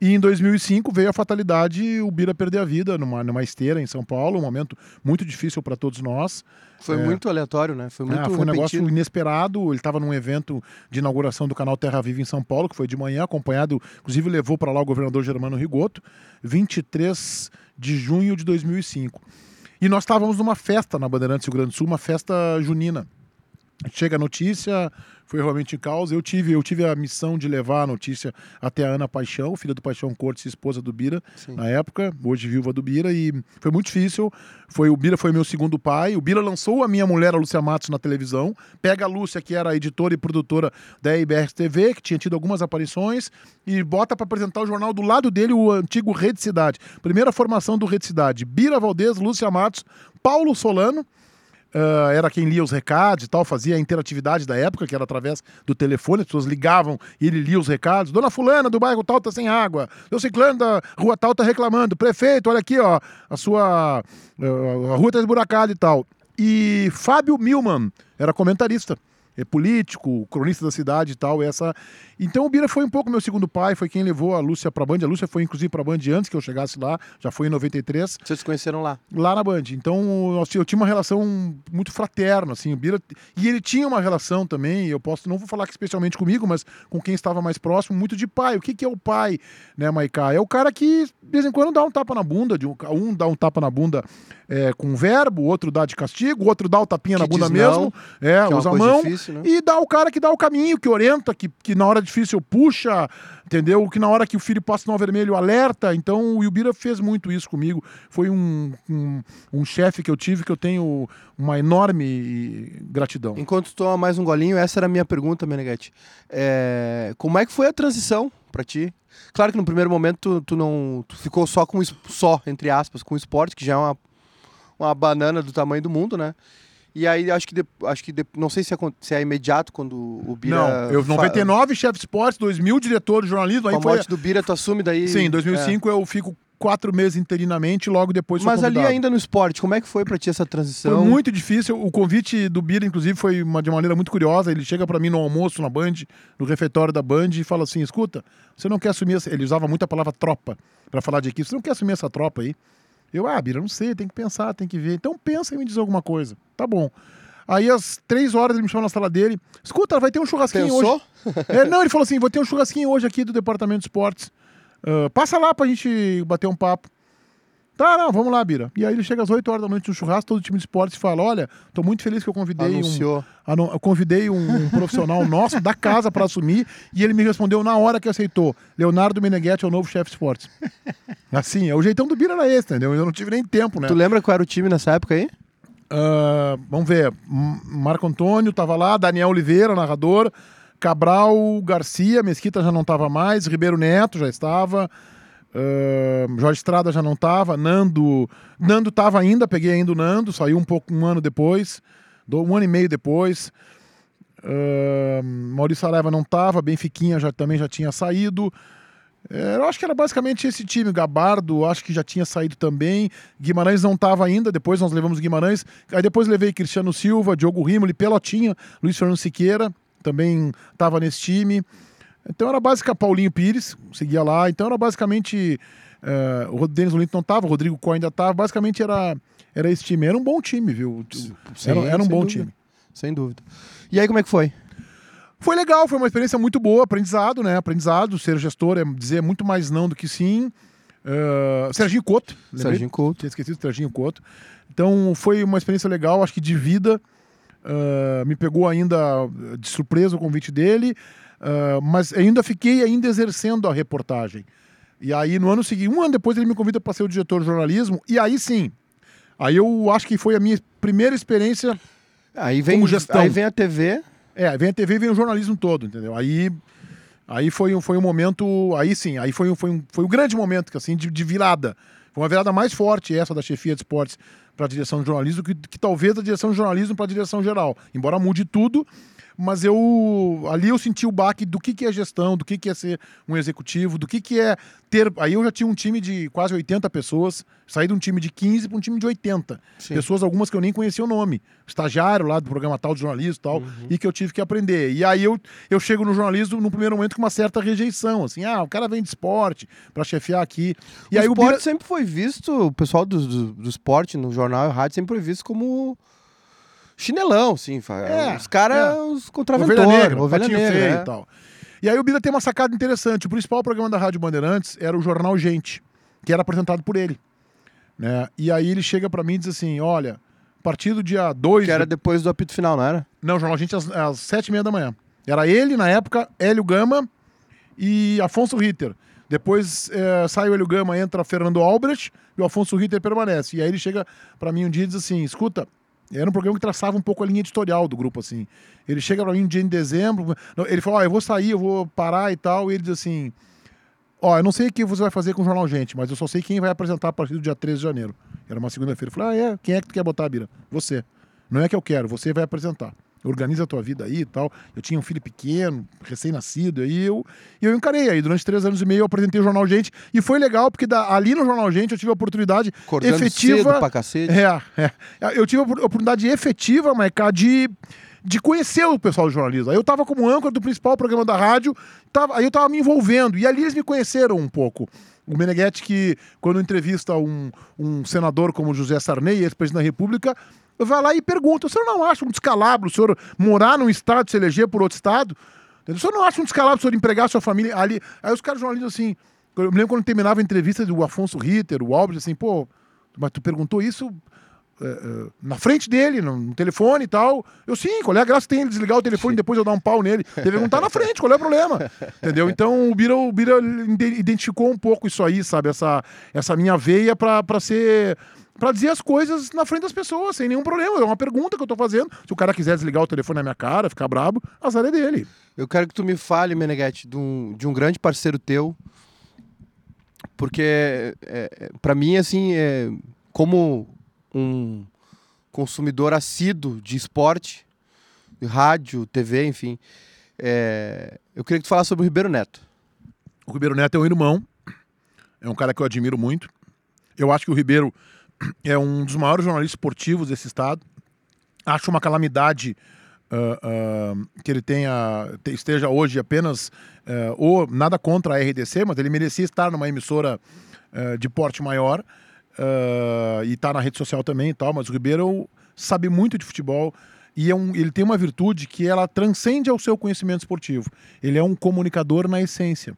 E em 2005 veio a fatalidade, o Bira perder a vida numa, numa esteira em São Paulo, um momento muito difícil para todos nós.
Foi
É.
muito aleatório, né? Foi muito
Ah, foi um negócio inesperado. Ele estava num evento de inauguração do canal Terra Viva em São Paulo, que foi de manhã, acompanhado, inclusive levou para lá o governador Germano Rigoto, 23 de junho de 2005. E nós estávamos numa festa na Bandeirantes Rio Grande do Sul, uma festa junina. Chega a notícia, foi realmente em causa. Eu tive, eu tive a missão de levar a notícia até a Ana Paixão, filha do Paixão Cortes, esposa do Bira,
Sim.
na época, hoje viúva do Bira, e foi muito difícil. Foi o Bira foi meu segundo pai. O Bira lançou a minha mulher, a Lúcia Matos, na televisão. Pega a Lúcia, que era editora e produtora da IBR TV, que tinha tido algumas aparições, e bota para apresentar o jornal do lado dele, o antigo Rede Cidade. Primeira formação do Rede Cidade. Bira Valdez, Lúcia Matos, Paulo Solano. Ah, era quem lia os recados e tal, fazia a interatividade da época, que era através do telefone, as pessoas ligavam e ele lia os recados. Dona Fulana do bairro tal tá sem água. Seu Ciclano da rua tal tá reclamando. Prefeito, olha aqui, ó, a sua ah, a rua tá esburacada e tal. E Fábio Milman era comentarista. É político, cronista da cidade e tal. Essa. Então o Bira foi um pouco meu segundo pai, foi quem levou a Lúcia pra Band. A Lúcia foi inclusive pra Band antes que eu chegasse lá, já foi em 93
Vocês se conheceram lá.
lá na Band. Então, nós- eu tinha uma relação muito fraterna, assim, o Bira, e ele tinha uma relação também, eu posso, não vou falar que especialmente comigo, mas com quem estava mais próximo, muito de pai. O que, que é o pai, né, Maiká? É o cara que, de vez em quando, dá um tapa na bunda, de um, um dá um tapa na bunda é, com verbo, o outro dá de castigo, o outro dá o tapinha
Que
na bunda
não,
mesmo, é,
é
usa a mão,
difícil, né?
e dá o cara que dá o caminho, que orienta, que, que na hora difícil puxa, entendeu? Que na hora que o filho passa sinal vermelho alerta. Então o Ilbira fez muito isso comigo. Foi um, um, um chefe que eu tive que eu tenho uma enorme gratidão.
Enquanto toma mais um golinho, essa era a minha pergunta, Meneghete. É, como é que foi a transição pra ti? Claro que no primeiro momento tu, tu não tu ficou só com só entre aspas com o esporte, que já é uma, uma banana do tamanho do mundo, né? E aí acho que de- acho que de- não sei se é, se é imediato quando o Bira
Não, eu
fa-
99 chefe de esportes, 2000 diretor de jornalismo, aí
a
foi
morte do Bira tu assume daí.
Sim, em
é.
2005 eu fico quatro meses interinamente, logo depois
Mas ali ainda no esporte, como é que foi pra ti essa
Foi
transição?
muito difícil. O convite do Bira, inclusive, foi uma, de maneira muito curiosa. Ele chega para mim no almoço na Band, no refeitório da Band, e fala assim: escuta, você não quer assumir. Essa... Ele usava muito a palavra tropa para falar de equipe. Você não quer assumir essa tropa aí? Eu, ah, Bira, não sei, tem que pensar, tem que ver. Então pensa e me diz alguma coisa. Tá bom. Aí, às três horas, ele me chamou na sala dele. Escuta, vai ter um churrasquinho
Pensou?
hoje. É, não, ele falou assim: vou ter um churrasquinho hoje aqui do departamento de esportes. Ah, passa lá pra gente bater um papo. Tá, não, vamos lá, Bira. E aí ele chega às 8 horas da noite no churrasco, todo o time de esportes fala: Olha, tô muito feliz que eu convidei um.
Anunciou.
anu- Eu convidei um, um profissional nosso da casa para assumir e ele me respondeu na hora que aceitou. Leonardo Meneghetti é o novo chefe de esportes. Assim, é o jeitão do Bira era esse, entendeu? Eu não tive nem tempo, né?
Tu lembra qual era o time nessa época aí?
Ah, vamos ver. Marco Antônio tava lá, Daniel Oliveira, narrador, Cabral, Garcia, Mesquita já não tava mais, Ribeiro Neto já estava, Jorge Estrada já não tava, Nando, Nando tava ainda, peguei ainda o Nando, saiu um pouco um ano depois, um ano e meio depois. Ah, Maurício Saraiva não tava, Benfiquinha já, também já tinha saído. É, eu acho que era basicamente esse time. Gabardo, acho que já tinha saído também. Guimarães não estava ainda. Depois nós levamos Guimarães. Aí depois levei Cristiano Silva, Diogo Rimoli, Pelotinha, Luiz Fernando Siqueira, também estava nesse time. Então era basicamente Paulinho Pires, seguia lá. Então era basicamente. é, o Denis Olinto não estava, o Rodrigo Coy ainda estava. Basicamente era, era esse time. Era um bom time, viu? Era,
Sim,
era um
sem
bom
dúvida.
time.
Sem dúvida. E aí como é que foi?
Foi legal, foi uma experiência muito boa, aprendizado, né? Aprendizado, ser gestor é dizer muito mais não do que sim. Uh, Serginho Couto, lembrei?
Serginho Couto.
Tinha esquecido do Serginho Couto. Então foi uma experiência legal, acho que de vida. Uh, me pegou ainda de surpresa o convite dele, uh, mas ainda fiquei ainda exercendo a reportagem. E aí no ano seguinte, um ano depois ele me convida para ser o diretor de jornalismo, e aí sim, aí eu acho que foi a minha primeira experiência
Aí vem,
Como gestão.
aí vem a TV,
É, vem a TV e vem o jornalismo todo, entendeu? Aí, aí foi, um, foi um momento. Aí sim, aí foi um, foi um, foi um grande momento assim, de, de virada. Foi uma virada mais forte essa da chefia de esportes para a direção de jornalismo que, que talvez da direção de jornalismo para a direção geral. Embora mude tudo, mas eu ali eu senti o baque do que, que é gestão, do que, que é ser um executivo, do que, que é ter. Aí eu já tinha um time de quase 80 pessoas, saí de um time de 15 para um time de 80.
Sim.
Pessoas, algumas que eu nem conhecia o nome. Estagiário lá do programa tal de jornalismo e tal,
Uhum.
e que eu tive que aprender. E aí eu, eu chego no jornalismo no primeiro momento com uma certa rejeição, assim, ah, o cara vem de esporte para chefiar aqui. E
o
aí o
esporte
Bira-
sempre foi visto, o pessoal do, do, do esporte no jornal e rádio sempre foi visto como chinelão, sim.
É,
os caras,
é.
os
Ovelha
contraventores,
Negra,
ovelha negra.
Feio
é.
e tal. E aí o Bira tem uma sacada interessante. O principal programa da Rádio Bandeirantes era o Jornal Gente, que era apresentado por ele. Né? E aí ele chega pra mim e diz assim: olha, a partir do dia 2.
Que era depois do apito final, não era?
Não, o Jornal Gente às, às sete e meia da manhã. Era ele, na época, Hélio Gama e Afonso Ritter. Depois eh, sai o Hélio Gama, entra Fernando Albrecht e o Afonso Ritter permanece. E aí ele chega pra mim um dia e diz assim: escuta, era um programa que traçava um pouco a linha editorial do grupo, assim. Ele chega mim um dia em dezembro, ele fala: ó, eu vou sair, eu vou parar e tal. E ele diz assim: ó, eu não sei o que você vai fazer com o Jornal Gente, mas eu só sei quem vai apresentar a partir do dia 13 de janeiro. Era uma segunda-feira. Eu falei: ah, é? Quem é que tu quer botar, Bira? Você. Não é que eu quero, você vai apresentar. Organiza a tua vida aí e tal. Eu tinha um filho pequeno, recém-nascido, aí eu, e eu encarei. Aí durante três anos e meio eu apresentei o Jornal Gente e foi legal porque da- ali no Jornal Gente eu tive a oportunidade
Acordando
efetiva.
cedo pra cacete.
É, é. Eu tive a opor- oportunidade efetiva, Maiká, de, de conhecer o pessoal do jornalismo. Aí eu tava como âncora do principal programa da rádio, tava, aí eu tava me envolvendo. E ali eles me conheceram um pouco. O Meneghetti, que quando entrevista um, um senador como José Sarney, ex-presidente da República, vai lá e pergunta: o senhor não acha um descalabro o senhor morar num estado, se eleger por outro estado? O senhor não acha um descalabro o senhor empregar sua família ali? Aí os caras jornalistas assim. Eu me lembro quando terminava a entrevista do Afonso Ritter, o Albrecht, assim, pô, mas tu perguntou isso na frente dele, no, telefone e tal. Eu, sim, qual é a graça que tem ele desligar o telefone e depois eu dar um pau nele? Teve que perguntar na frente, qual é o problema? Entendeu? Então o Bira, o Bira ide- identificou um pouco isso aí, sabe? Essa, essa minha veia pra, pra ser. Pra dizer as coisas na frente das pessoas, sem nenhum problema. É uma pergunta que eu tô fazendo. Se o cara quiser desligar o telefone na minha cara, ficar brabo, azar é dele.
Eu quero que tu me fale, Meneghetti, de um, de um grande parceiro teu, porque é, é, para mim, assim, é, como um consumidor assíduo de esporte, de rádio, TV, enfim, é, eu queria que tu falasse sobre o Ribeiro Neto.
O Ribeiro Neto é um irmão, é um cara que eu admiro muito. Eu acho que o Ribeiro é um dos maiores jornalistas esportivos desse estado. Acho uma calamidade ah, ah, que ele tenha te- esteja hoje apenas ah, ou nada contra a RDC, mas ele merecia estar numa emissora de porte maior ah, e tá na rede social também e tal. Mas o Ribeiro sabe muito de futebol. E é um, ele tem uma virtude que ela transcende ao seu conhecimento esportivo. Ele é um comunicador na essência.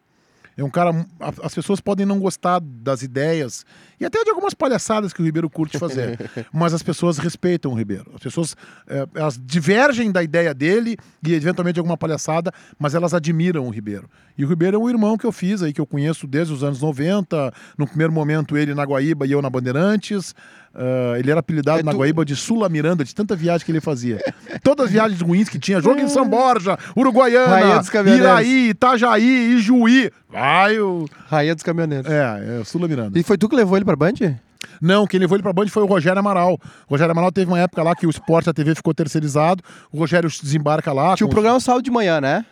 É um cara. As pessoas podem não gostar das ideias e até de algumas palhaçadas que o Ribeiro curte fazer, mas as pessoas respeitam o Ribeiro. As pessoas eh, elas divergem da ideia dele e eventualmente alguma palhaçada, mas elas admiram o Ribeiro. E o Ribeiro é um irmão que eu fiz aí, que eu conheço desde os anos 90. No primeiro momento, ele na Guaíba e eu na Bandeirantes. Ah, ele era apelidado
É
na
tu-
Guaíba de Sula Miranda, de tanta viagem que ele fazia. Todas as viagens ruins que tinha, jogo em São Borja, Uruguaiana. Iraí, Itajaí, Ijuí. Vai o.
Rainha dos Caminhoneiros.
É, é Sula Miranda.
E foi tu que levou ele pra Band?
Não, quem levou ele pra Band foi o Rogério Amaral. O Rogério Amaral teve uma época lá que o esporte da TV ficou terceirizado. O Rogério desembarca lá.
Tinha o
com-
programa sábado de manhã, né?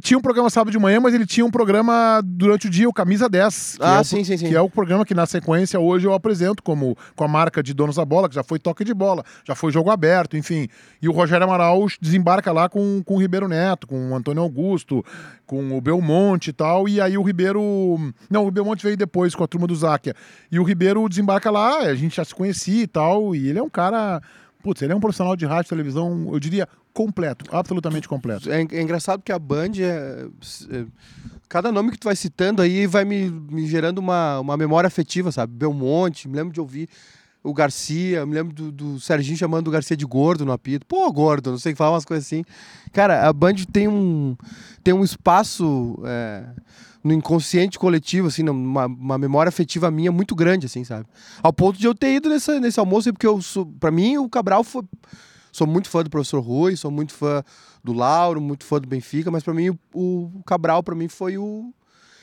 Tinha um programa sábado de manhã, mas ele tinha um programa durante o dia, o Camisa 10. que
Ah,
é o,
sim, sim, sim.
Que é o programa que na sequência hoje eu apresento como, com a marca de Donos da Bola, que já foi toque de bola, já foi jogo aberto, enfim. E o Rogério Amaral desembarca lá com, com o Ribeiro Neto, com o Antônio Augusto, com o Belmonte e tal. E aí o Ribeiro. Não, o Belmonte veio depois com a turma do Záquia. E o Ribeiro desembarca lá, a gente já se conhecia e tal. E ele é um cara. Putz, ele é um profissional de rádio e televisão, eu diria, completo, absolutamente completo.
É, é engraçado porque a Band é, é- Cada nome que tu vai citando aí vai me, me gerando uma, uma memória afetiva, sabe? Belmonte, me lembro de ouvir o Garcia, me lembro do, do Serginho chamando o Garcia de gordo no apito. Pô, gordo, não sei, falar umas coisas assim. Cara, a Band tem um, tem um espaço é, no inconsciente coletivo, assim, uma, uma memória afetiva minha muito grande, assim, sabe? Ao ponto de eu ter ido nessa, nesse almoço, porque eu sou, pra mim o Cabral foi. Sou muito fã do professor Rui, sou muito fã do Lauro, muito fã do Benfica, mas para mim o, o Cabral para mim foi o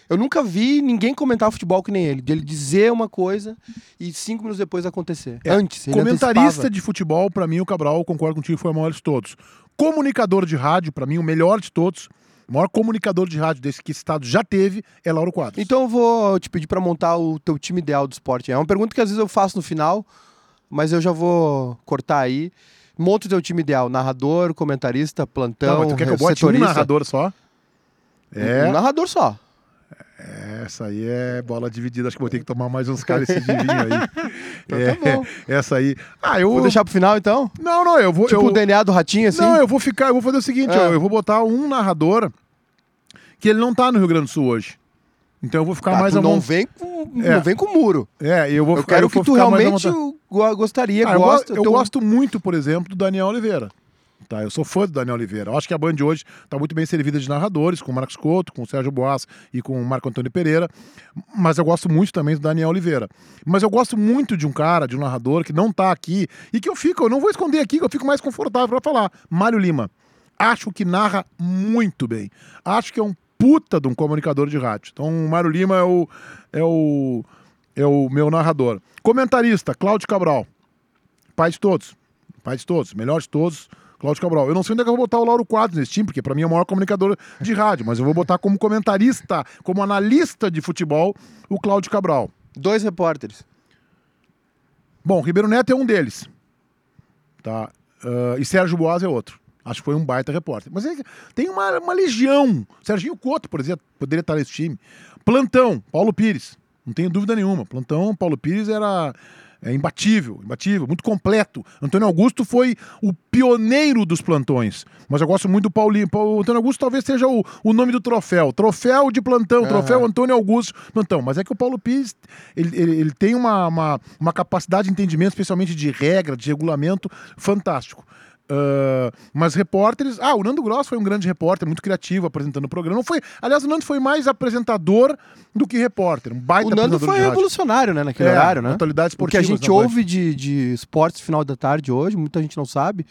eu nunca vi ninguém comentar futebol que nem ele, de ele dizer uma coisa e cinco minutos depois acontecer.
É,
Antes,
Comentarista
antecipava.
de futebol, pra mim, o Cabral, concordo contigo, foi o maior de todos. Comunicador de rádio, pra mim, o melhor de todos. O maior comunicador de rádio desse que esse estado já teve é Lauro Quadros.
Então eu vou te pedir para montar o teu time ideal do esporte. É uma pergunta que às vezes eu faço no final, mas eu já vou cortar aí. Monta o teu time ideal, narrador, comentarista, plantão,
Não, mas tu quer que eu bote um
setorista.
narrador só? É,
Um narrador só.
Essa aí é bola dividida. Acho que vou ter que tomar mais uns caras de vinho aí.
Então
é,
tá bom.
Essa aí. Ah, eu.
Vou deixar pro final então?
Não, não, eu vou.
Tipo
eu...
o DNA do ratinho, assim?
Não, eu vou ficar, eu vou fazer o seguinte,
É.
ó, eu vou botar um narrador que ele não tá no Rio Grande do Sul hoje. Então eu vou ficar
Tá,
mais
tu não vem com,
É.
não vem com muro.
É, eu vou
Eu
ficar,
quero
eu
que
vou
tu realmente gostaria,
Ah, eu,
gosta.
go- eu
teu-
gosto muito, por exemplo, do Daniel Oliveira. Tá, eu sou fã do Daniel Oliveira. Eu acho que a Band hoje está muito bem servida de narradores, com o Marcos Couto, com o Sérgio Boas e com o Marco Antônio Pereira. Mas eu gosto muito também do Daniel Oliveira. Mas eu gosto muito de um cara, de um narrador que não tá aqui e que eu fico, eu não vou esconder aqui, que eu fico mais confortável para falar. Mário Lima. Acho que narra muito bem. Acho que é um puta de um comunicador de rádio. Então, o Mário Lima é o, é o, é o meu narrador. Comentarista, Cláudio Cabral. Pai de todos. Pai de todos. Melhor de todos, Cláudio Cabral. Eu não sei onde é que eu vou botar o Lauro Quadros nesse time, porque para mim é o maior comunicador de rádio, mas eu vou botar como comentarista, como analista de futebol, o Cláudio Cabral.
Dois repórteres.
Bom, Ribeiro Neto é um deles. Tá? Ah, e Sérgio Boas é outro. Acho que foi um baita repórter. Mas é tem uma, uma legião. Serginho Couto, por exemplo, poderia estar nesse time. Plantão, Paulo Pires. Não tenho dúvida nenhuma. Plantão, Paulo Pires era é, imbatível, imbatível, muito completo. Antônio Augusto foi o pioneiro dos plantões. Mas eu gosto muito do Paulinho. O Antônio Augusto talvez seja o, o nome do troféu. Troféu de plantão, troféu Antônio Augusto plantão. Mas é que o Paulo Pires, ele, ele, ele tem uma, uma, uma capacidade de entendimento, especialmente de regra, de regulamento, fantástico. Ah, mas repórteres. Ah, o Nando Gross foi um grande repórter, muito criativo apresentando o programa. Não foi, aliás, o Nando foi mais apresentador do que repórter. Um baita
O Nando foi revolucionário, né, naquele
É,
horário, né?
atualidades
O que a gente
Band.
ouve de, de esportes final da tarde hoje, muita gente não sabe,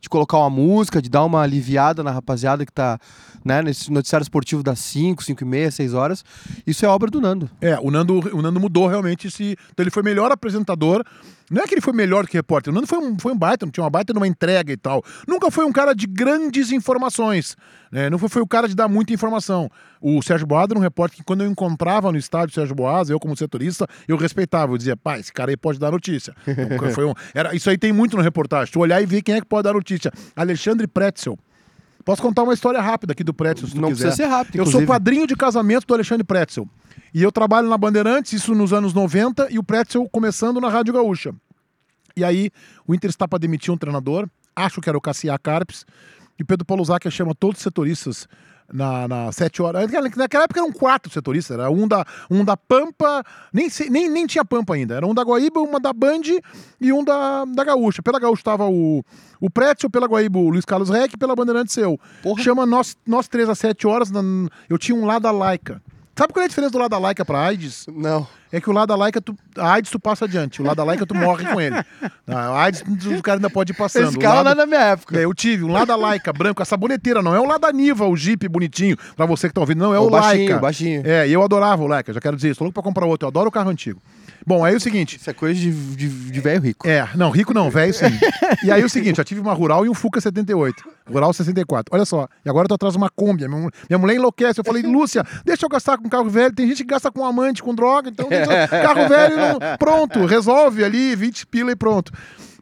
de colocar uma música, de dar uma aliviada na rapaziada que tá né, nesse noticiário esportivo das 5, 5 e meia, 6 horas. Isso é obra do Nando.
É, o Nando, o Nando mudou realmente esse. Então ele foi melhor apresentador. Não é que ele foi melhor que repórter. O Nando foi um, foi um baita, não tinha uma baita numa entrega e tal. Nunca foi um cara de grandes informações. Né? Não foi, foi o cara de dar muita informação. O Sérgio Boas era um repórter que, quando eu encontrava no estádio o Sérgio Boas, eu como setorista, eu respeitava. Eu dizia, pá, esse cara aí pode dar notícia. Foi um- era, isso aí tem muito no reportagem. Tu olhar e ver quem é que pode dar notícia. Alexandre Pretzel. Posso contar uma história rápida aqui do Pretzel, se tu
Não
quiser.
precisa ser rápido,
Eu sou
inclusive.
padrinho de casamento do Alexandre Pretzel. E eu trabalho na Bandeirantes, isso nos anos 90, e o Pretzel começando na Rádio Gaúcha. E aí, o Inter está para demitir um treinador, acho que era o Cassiá Carpes, e o Pedro Paulo Zacher chama todos os setoristas na, na sete horas. Naquela- época eram quatro setoristas, era um da, um da Pampa, nem, nem, nem tinha Pampa ainda, era um da Guaíba, uma da Band e um da, da Gaúcha. Pela Gaúcha estava o, o Pretzel, pela Guaíba o Luiz Carlos Reck, pela Bandeirantes seu.
Porra.
Chama nós, nós três às sete horas, na- eu tinha um lado da Laica. Sabe qual é a diferença do lado da Laica para AIDS?
Não.
É que o lado da laica, tu, a AIDS tu passa adiante. O lado da laica tu morre com ele. A AIDS, o cara ainda pode ir passando.
Esse
O
cara
lado-
não é da minha época.
É, eu tive um lado da laica branco, a saboneteira, não é o lado da Niva, o Jeep bonitinho, pra você que tá ouvindo, não, é o,
O baixinho,
Laica.
baixinho.
É, e eu adorava o Laica, já quero dizer isso, tô louco pra comprar outro, eu adoro o carro antigo. Bom, aí é o seguinte,
Isso é coisa de, de, de velho rico.
é, não, rico não, velho sim. E aí o seguinte, eu tive uma Rural e um Fuca 78. Rural 64. Olha só, e agora eu tô atrás de uma Kombi. Minha, minha mulher enlouquece. Eu falei, Lúcia, deixa eu gastar com carro velho. Tem gente que gasta com amante, com droga, então deixa- carro velho, não- pronto, resolve ali, 20 pila e pronto.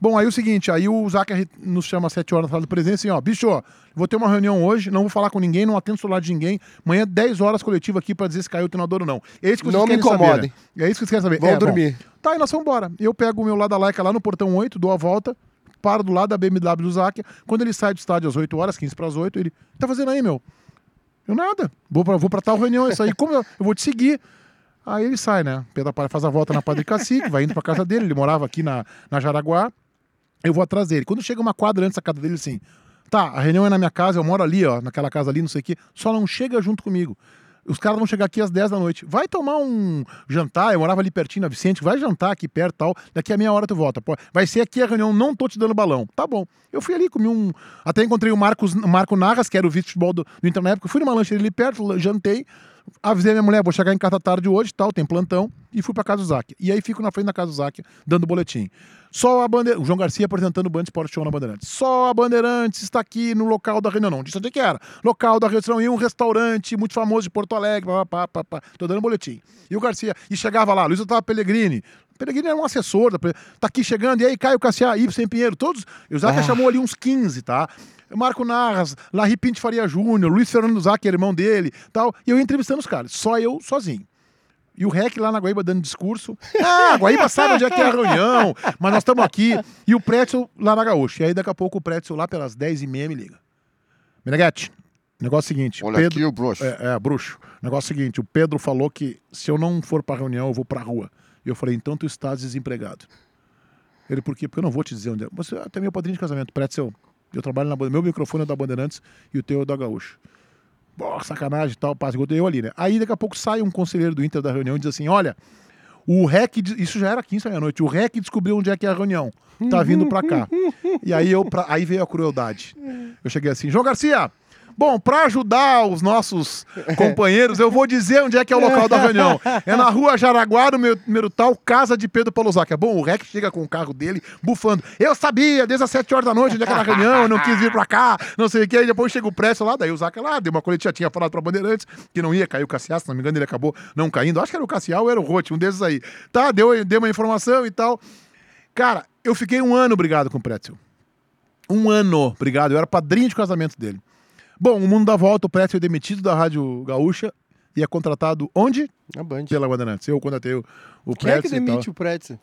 Bom, aí o seguinte, aí o Zacher nos chama às 7 horas na sala de presença assim, ó, bicho, ó, vou ter uma reunião hoje, não vou falar com ninguém, não atendo o celular de ninguém. Amanhã, 10 horas coletiva aqui pra dizer se caiu o treinador ou não. É isso que vocês
Não me
querem saber,
incomodem.
né? É isso que vocês querem saber.
Vão
É, bom.
dormir.
Tá, e nós vamos embora. Eu pego o meu lado da Laica lá no portão 8, dou a volta, paro do lado da BMW do Zakia. Quando ele sai do estádio às 8 horas, 15 para as 8, ele. Tá fazendo aí, meu? Eu nada. Vou pra, vou pra tal reunião, isso aí. Como eu, eu vou te seguir? Aí ele sai, né? Pedro Palha faz a volta na Padre Cacique, vai indo pra casa dele. Ele morava aqui na, na Jaraguá. Eu vou atrás dele. Quando chega uma quadra antes da casa dele, assim, tá, a reunião é na minha casa, eu moro ali, ó, naquela casa ali, não sei o quê, só não chega junto comigo. Os caras vão chegar aqui às 10 da noite. Vai tomar um jantar. Eu morava ali pertinho na Vicente. Vai jantar aqui perto tal. Daqui a meia hora tu volta. Vai ser aqui a reunião. Não tô te dando balão. Tá bom. Eu fui ali, comi um. Até encontrei o Marcos, Marco Narras, que era o vice-futebol do, do Inter na época. Fui numa lancheria ali perto, jantei. Avisei minha mulher, vou chegar em casa tarde hoje, tal, tem plantão, e fui pra casa do Zac. E aí fico na frente da casa do Zac, dando boletim. Só a Bandeirantes, o João Garcia apresentando o Band Sport Show na Bandeirantes. Só a Bandeirantes está aqui no local da reunião. Não disse onde que era. Local da reunião em um restaurante muito famoso de Porto Alegre. Pá, pá, pá, pá. Tô dando boletim. E o Garcia, e chegava lá, Luiz Otávio Pellegrini. Pellegrini era um assessor, da, tá aqui chegando, e aí Caio Cassiá, Ibsen Pinheiro, todos. E o Zac
Ah.
chamou ali uns 15, tá? Marco Narras, Larry Pinto Faria Júnior, Luiz Fernando Zac, irmão dele, tal. E eu entrevistando os caras, só eu sozinho. E o REC lá na Guaíba dando discurso. Ah, a Guaíba sabe onde é que é a reunião, mas nós estamos aqui. E o Pretzel lá na Gaúcha. E aí daqui a pouco o Pretzel lá pelas 10h30 me liga. Meneghete, negócio é o seguinte.
Olha
Pedro,
aqui o bruxo.
é, é, bruxo. Negócio é o seguinte, o Pedro falou que se eu não for pra reunião, eu vou pra rua. E eu falei, então tu estás desempregado. Ele, por quê? Porque eu não vou te dizer onde é. Você é até meu padrinho de casamento, Pretzel. Eu trabalho na Meu microfone é da Bandeirantes e o teu é da Gaúcha. Pô, sacanagem tal, passa. Eu ali, né? Aí daqui a pouco sai um conselheiro do Inter da reunião e diz assim: olha, o REC. Isso já era 15 da meia-noite. O REC descobriu onde é que é a reunião. Tá vindo pra cá. E aí eu pra- aí veio a crueldade. Eu cheguei assim, João Garcia. Bom, pra ajudar os nossos companheiros, eu vou dizer onde é que é o local da reunião. É na rua Jaraguá, no meu número tal, casa de Pedro Palosac. É bom, o Rec chega com o carro dele, bufando. Eu sabia, desde as 7 horas da noite, onde é que era a reunião, eu não quis vir pra cá, não sei o que. Aí depois chega o Presto lá, daí o Zaca lá, deu uma coletiva, tinha falado pra Bandeirantes que não ia cair o Cassiá, se não me engano, ele acabou não caindo. Acho que era o Cassiá ou era o Rote, um desses aí. Tá, deu, deu uma informação e tal. Cara, eu fiquei um ano brigado com o Pretzel. Um ano, obrigado. Eu era padrinho de casamento dele. Bom, o mundo dá volta, o Pretzel é demitido da Rádio Gaúcha e é contratado onde?
Na Band.
Pela Bandeirantes. Eu contratei o, o
Quem é que
Pretzel e tal.
demite o Pretzel?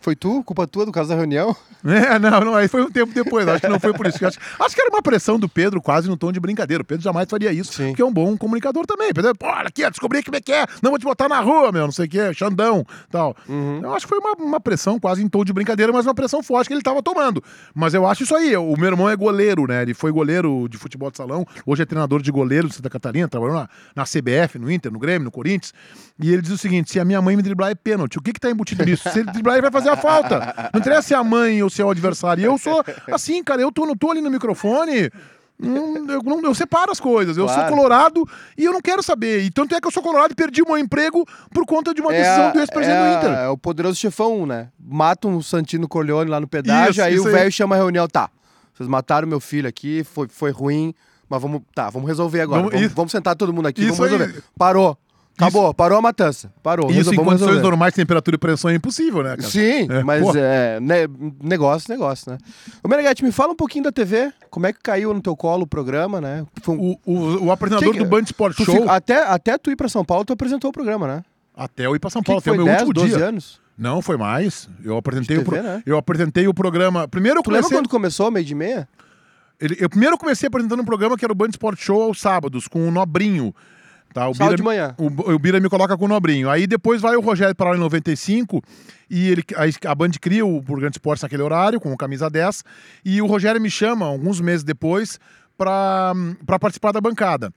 Foi tu? Culpa tua do caso da reunião?
É, não, não, aí foi um tempo depois, acho que não foi por isso. Acho, acho que era uma pressão do Pedro quase no tom de brincadeira. O Pedro jamais faria isso,
Sim.
porque é um bom comunicador também. Pedro, pô, olha aqui, descobri como é que é, não vou te botar na rua, meu, não sei o que, Xandão, tal. Eu acho que foi uma, uma pressão quase em tom de brincadeira, mas uma pressão forte que ele tava tomando. Mas eu acho isso aí, o meu irmão é goleiro, né, ele foi goleiro de futebol de salão, hoje é treinador de goleiro de Santa Catarina, trabalhou na, na CBF, no Inter, no Grêmio, no Corinthians, e ele diz o seguinte, se a minha mãe me driblar é pênalti, o que que tá embutido nisso? Se ele driblar, ele vai fazer a falta. Não interessa se é a mãe ou se é o adversário. E eu sou assim, cara, eu tô, no- tô ali no microfone. eu, não, eu separo as coisas. Eu sou colorado e eu não quero saber. E tanto é que eu sou colorado e perdi o meu emprego por conta de uma decisão
a-
do ex-presidente
é
do Inter.
É o poderoso chefão, né? Mata um Santino Corleone lá no pedágio,
Isso,
aí
isso
o
aí.
velho chama a reunião. Tá, vocês mataram meu filho aqui, foi, foi ruim, mas vamos. Tá, vamos resolver agora.
Vamos-
Vamos, vamos sentar todo mundo aqui,
isso
vamos
aí.
resolver. Parou. Acabou, parou a matança. Parou.
Isso em condições
resolver.
normais, temperatura e pressão é impossível, né, cara?
Sim,
É,
mas
pô.
é, ne- negócio, negócio, né? Ô Meneghete, me fala um pouquinho da TV. Como é que caiu no teu colo o programa, né? Foi um-
O, o, o apresentador
Que que-
do Band Sport Show,
até, até tu ir pra São Paulo, tu apresentou o programa, né?
até eu ir pra São
Que
Paulo,
que
até o
foi
meu
10,
último
12
dia.
anos?
Não, foi mais. Eu apresentei,
De
o, pro-
TV, né?
eu apresentei o programa. Primeiro eu
Tu lembra quando começou, meio de meia?
Ele- eu primeiro comecei apresentando um programa que era o Band Sport Show aos sábados, com o Nobrinho. Tá, o
Sábado de manhã.
O, o Bira me coloca com o Nobrinho. Aí depois vai o Rogério para lá em 95 e ele, a, a Band cria o Burgante Esportes naquele horário, com o camisa 10. E o Rogério me chama, alguns meses depois, para participar da bancada.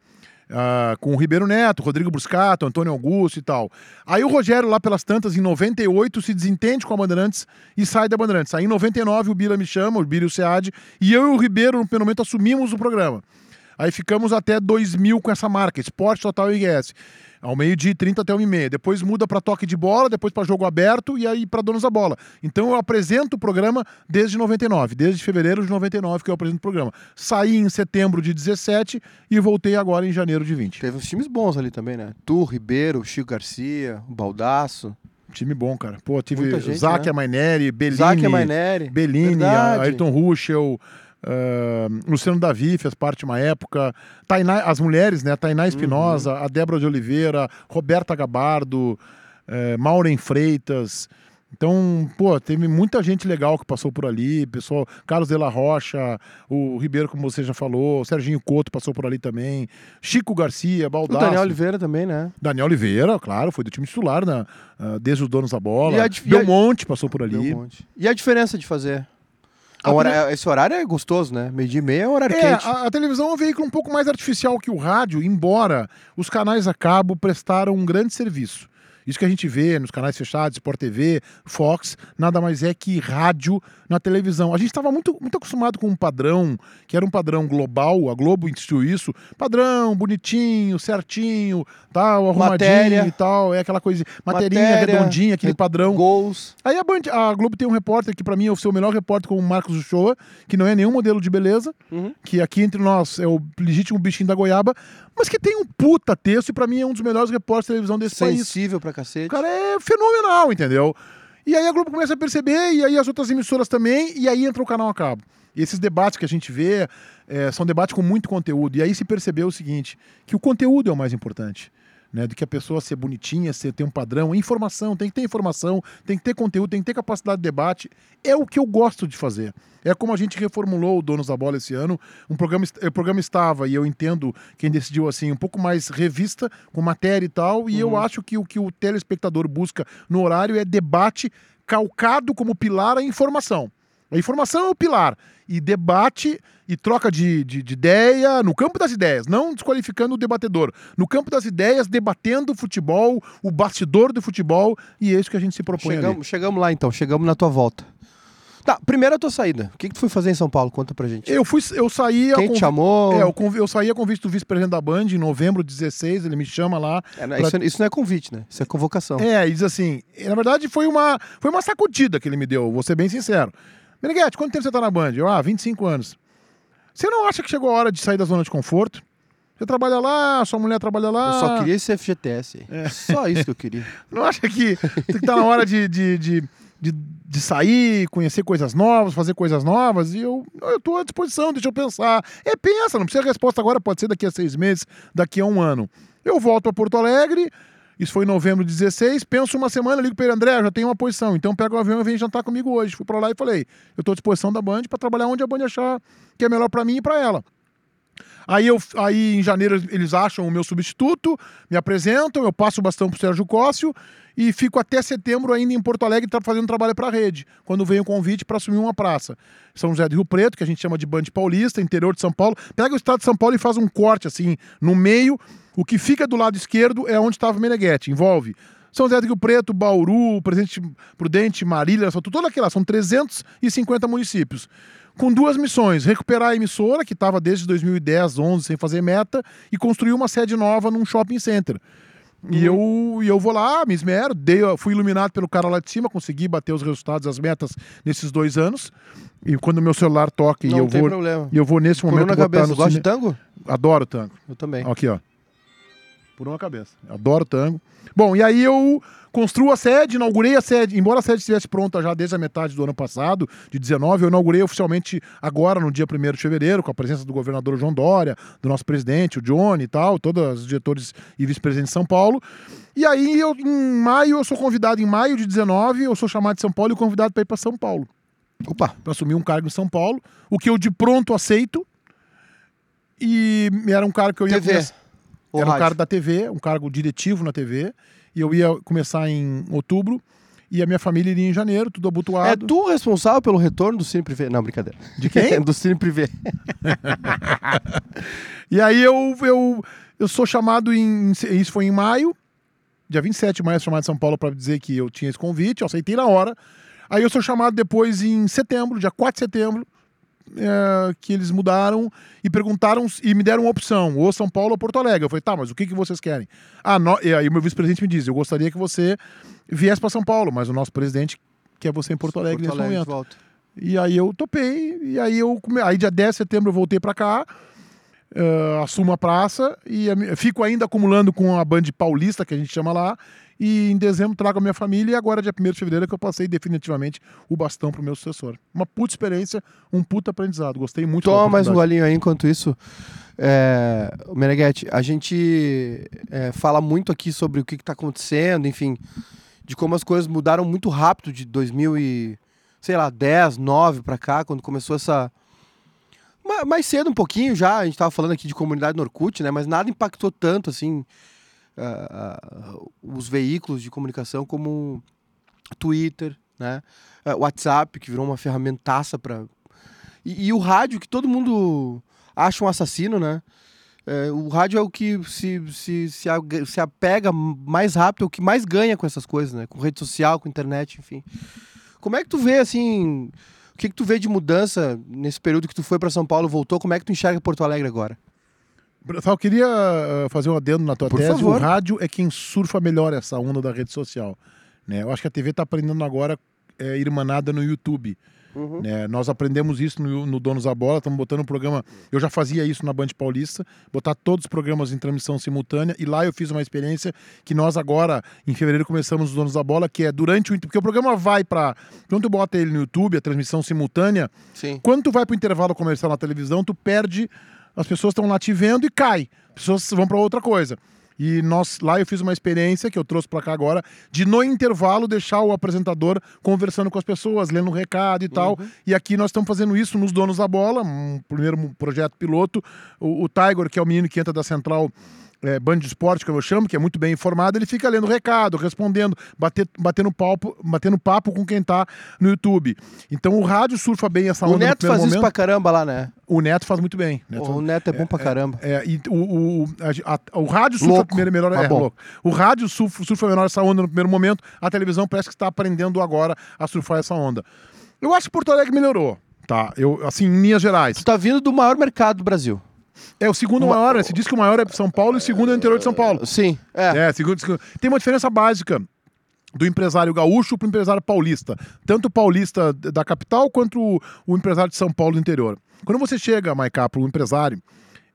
Ah, com o Ribeiro Neto, Rodrigo Bruscato, Antônio Augusto e tal. Aí o Rogério, lá pelas tantas, em 98, se desentende com a Bandeirantes e sai da Bandeirantes. Aí em 99 o Bila me chama, o Bila e o Sead, e eu e o Ribeiro, no momento, assumimos o programa. Aí ficamos até 2000 com essa marca, Esporte Total IS. Ao meio-dia e 30 até 1 e meia. Depois muda para toque de bola, depois para jogo aberto e aí para donos da bola. Então eu apresento o programa desde 99, desde fevereiro de 99 que eu apresento o programa. Saí em setembro de 17 e voltei agora em janeiro de 20.
Teve uns times bons ali também, né? Tu, Ribeiro, Chico Garcia, Baldaço,
Time bom, cara. Pô, tive Zac
né?
Amaineri, Bellini,
Zac Maineri.
Bellini,
Verdade.
Ayrton Ruschel, ah, Luciano Davi fez parte uma época, Tainá, as mulheres, né? Tainá Espinosa,
Uhum.
a Débora de Oliveira, Roberta Gabardo, eh, Maureen Freitas. Então, pô, teve muita gente legal que passou por ali, pessoal, Carlos de la Rocha, o Ribeiro, como você já falou, Serginho Couto passou por ali também, Chico Garcia,
O
Baldasso,
Daniel Oliveira também, né?
Daniel Oliveira, claro, foi do time titular, né? Ah, desde os donos da bola.
E a
Belmonte passou por ali.
Deu um monte. E a diferença de fazer? É um hora- Esse horário é gostoso, né? Meio-dia e meia é horário
É,
quente.
a, a televisão é um veículo um pouco mais artificial que o rádio, embora os canais a cabo prestaram um grande serviço. Isso que a gente vê nos canais fechados, Sport TV, Fox, nada mais é que rádio na televisão. A gente estava muito, muito acostumado com um padrão, que era um padrão global, a Globo instituiu isso, padrão, bonitinho, certinho, tal, arrumadinho
Matéria.
e tal, é aquela coisa, materinha
Matéria,
redondinha, aquele
re-
padrão.
Gols.
Aí a, Band- a Globo tem um repórter que pra mim é o seu melhor repórter como o Marcos Uchoa, que não é nenhum modelo de beleza,
Uhum.
que aqui entre nós é o legítimo bichinho da goiaba, mas que tem um puta texto e pra mim é um dos melhores repórteres de televisão desse país.
Sensível pra cacete.
O cara é fenomenal, entendeu? E aí a Globo começa a perceber, e aí as outras emissoras também, e aí entra o canal a cabo. E esses debates que a gente vê é, são debates com muito conteúdo. E aí se percebeu o seguinte: que o conteúdo é o mais importante. Né, do que a pessoa ser bonitinha, ser, ter um padrão, informação, tem que ter informação, tem que ter conteúdo, tem que ter capacidade de debate. É o que eu gosto de fazer. É como a gente reformulou o Donos da Bola esse ano. Um programa, o programa estava, e eu entendo quem decidiu assim, um pouco mais revista, com matéria e tal, e eu acho que o que o telespectador busca no horário é debate calcado como pilar a informação. A informação é o pilar. E debate e troca de, de, de ideia no campo das ideias, não desqualificando o debatedor. No campo das ideias, debatendo o futebol, o bastidor do futebol, e é isso que a gente se propõe ali.
Chegamos, chegamos lá então, chegamos na tua volta. Tá, primeiro a tua saída. O que, que tu foi fazer em São Paulo? Conta pra gente.
Eu fui, eu saí
Quem te
convi-
chamou?
É, eu, convi- eu saí a convite do vice-presidente da Band em novembro de 16, ele me chama lá.
É,
pra-
isso, isso não é convite, né? Isso é convocação.
É, e diz assim, na verdade foi uma, foi uma sacudida que ele me deu, vou ser bem sincero. Meneghete, quanto tempo você tá na Band? Eu, ah, 25 anos. Você não acha que chegou a hora de sair da zona de conforto? Você trabalha lá, sua mulher trabalha lá.
Eu só queria esse FGTS. aí. Só isso que eu queria.
Não acha que que tá na hora de, de, de, de, de sair, conhecer coisas novas, fazer coisas novas? E eu, eu tô à disposição, deixa eu pensar. É, pensa, não precisa de resposta agora, pode ser daqui a seis meses, daqui a um ano. Eu volto a Porto Alegre, isso foi em novembro de 16, penso uma semana, ligo para ele, André, já tenho uma posição, então pega o avião e vem jantar comigo hoje. Fui para lá e falei, eu tô à disposição da Band para trabalhar onde a Band achar que é melhor para mim e para ela. Aí, eu, aí em janeiro eles acham o meu substituto, me apresentam, eu passo o bastão pro Sérgio Cóssio e fico até setembro ainda em Porto Alegre fazendo trabalho para a rede, quando vem o convite para assumir uma praça. São José do Rio Preto, que a gente chama de Band Paulista, interior de São Paulo. Pega o estado de São Paulo e faz um corte assim, no meio. O que fica do lado esquerdo é onde estava o Meneghetti, envolve são José do Rio Preto, Bauru, Presidente Prudente, Marília, toda aquela, são 350 municípios. Com duas missões: recuperar a emissora, que estava desde 2010, 11 sem fazer meta, e construir uma sede nova num shopping center. E, eu, e eu vou lá, me esmero, dei, fui iluminado pelo cara lá de cima, consegui bater os resultados, as metas nesses dois anos. E quando meu celular toca e eu vou.
problema.
E eu vou nesse momento botar
cabeça.
no
Gosta de tango?
Adoro tango.
Eu também.
Aqui, ó. Por uma cabeça. Adoro tango. Bom, e aí eu construo a sede, inaugurei a sede. Embora a sede estivesse pronta já desde a metade do ano passado, de 19, eu inaugurei oficialmente agora, no dia 1 de fevereiro, com a presença do governador João Dória, do nosso presidente, o Johnny e tal, todos os diretores e vice-presidentes de São Paulo. E aí, eu, em maio, eu sou convidado, em maio de 19, eu sou chamado de São Paulo e convidado para ir para São Paulo
Opa.
para assumir um cargo em São Paulo, o que eu de pronto aceito. E era um cargo que eu ia
TV.
começar- Era um cargo da TV, um cargo diretivo na TV, e eu ia começar em outubro, e a minha família iria em janeiro, tudo
É
abotoado.
tu o responsável pelo retorno do Cine Privé? Não, brincadeira.
De quem?
do Cine Privé.
E aí eu, eu, eu sou chamado em. Isso foi em maio, dia 27 de maio, chamado de São Paulo para dizer que eu tinha esse convite, eu aceitei na hora. Aí eu sou chamado depois em setembro, dia 4 de setembro, é, que eles mudaram e perguntaram e me deram uma opção, ou São Paulo ou Porto Alegre. Eu falei, tá, mas o que, que vocês querem? Ah, no... e aí o meu vice-presidente me diz, eu gostaria que você viesse para São Paulo, mas o nosso presidente quer você em Porto Alegre
Porto
nesse
Alegre
momento. E aí eu topei, e aí eu aí dia 10 de setembro eu voltei pra cá, eh, assumo a praça e a fico ainda acumulando com a Band Paulista, que a gente chama lá, e em dezembro trago a minha família e agora dia 1 de fevereiro é que eu passei definitivamente o bastão pro meu sucessor. Uma puta experiência, um puta aprendizado, gostei muito
Toma mais um golinho aí enquanto isso. É, Meneghetti, a gente é, fala muito aqui sobre o que está acontecendo, enfim, de como as coisas mudaram muito rápido de 2000 e, sei lá, 10, 9 para cá, quando começou essa... Ma- Mais cedo um pouquinho já, a gente estava falando aqui de comunidade no Orkut, né? Mas nada impactou tanto, assim, ah, os veículos de comunicação como Twitter, né? WhatsApp, que virou uma ferramentaça para E, e o rádio, que todo mundo acha um assassino, né? É, o rádio é o que se, se, se, se apega mais rápido, é o que mais ganha com essas coisas, né? Com rede social, com internet, enfim. Como é que tu vê, assim, o que, que tu vê de mudança nesse período que tu foi para São Paulo voltou? Como é que tu enxerga Porto Alegre agora?
Eu queria uh, fazer um adendo na tua
Por
tese.
favor.
O rádio é quem surfa melhor essa onda da rede social. Né? Eu acho que a TV está aprendendo agora é, irmanada no YouTube.
Uhum.
Né? Nós aprendemos isso no, no Donos da Bola, estamos botando um programa. Eu já fazia isso na Band Paulista, botar todos os programas em transmissão simultânea, e lá eu fiz uma experiência que nós agora, em fevereiro, começamos os Donos da Bola, que é durante o. Porque o programa vai para. Quando tu bota ele no YouTube, a transmissão simultânea,
Sim.
quando tu vai para o intervalo comercial na televisão, tu perde. As pessoas estão lá te vendo e cai. As pessoas vão para outra coisa. E nós lá eu fiz uma experiência que eu trouxe para cá agora de no intervalo deixar o apresentador conversando com as pessoas, lendo um recado e tal. E aqui nós estamos fazendo isso nos donos da bola, um primeiro projeto piloto. O, o Tiger, que é o menino que entra da central é, Band de Esporte, como eu chamo, que é muito bem informado, ele fica lendo recado, respondendo, bater, batendo, papo, batendo papo com quem tá no YouTube. Então o rádio surfa bem essa
O
onda no
Neto faz isso
momento.
pra caramba lá, né?
O Neto faz muito bem. Neto-
O Neto é bom pra caramba.
é, e o, o, a- a- o rádio surfa
Louco,
primeiro melhor.
mas
É,
bom.
louco. O rádio surfa, surfa melhor essa onda no primeiro momento. A televisão parece que está aprendendo agora a surfar essa onda. Eu acho que Porto Alegre melhorou. Tá, eu, assim, em linhas gerais.
Tu tá vindo do maior mercado do Brasil.
É o segundo maior, né? Se diz que o maior é São Paulo e o segundo é o interior de São Paulo.
Sim, é.
É, segundo, segundo. Tem uma diferença básica do empresário gaúcho para o empresário paulista. Tanto o paulista da capital quanto o, o empresário de São Paulo do interior. Quando você chega, Maiká, para um empresário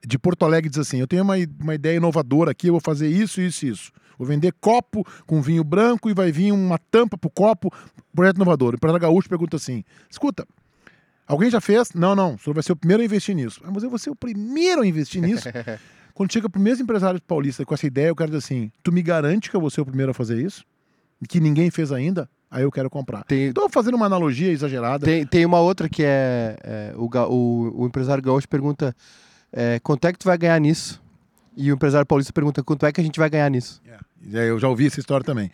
de Porto Alegre e diz assim: Eu tenho uma, uma ideia inovadora aqui, eu vou fazer isso, isso, isso. Vou vender copo com vinho branco e vai vir uma tampa pro copo, projeto inovador. O empresário gaúcho pergunta assim: Escuta, alguém já fez? Não, não, o senhor vai ser o primeiro a investir nisso. Ah, mas eu vou ser o primeiro a investir nisso? Quando chega pro mesmo empresário paulista com essa ideia, eu quero dizer assim: Tu me garante que eu vou ser o primeiro a fazer isso? Que ninguém fez ainda? Aí eu quero comprar.
Tem,
Estou fazendo uma analogia exagerada.
tem, tem uma outra que é, é, o, o, o empresário gaúcho pergunta é, quanto é que tu vai ganhar nisso? E o empresário paulista pergunta quanto é que a gente vai ganhar nisso?
É, eu já ouvi essa história também.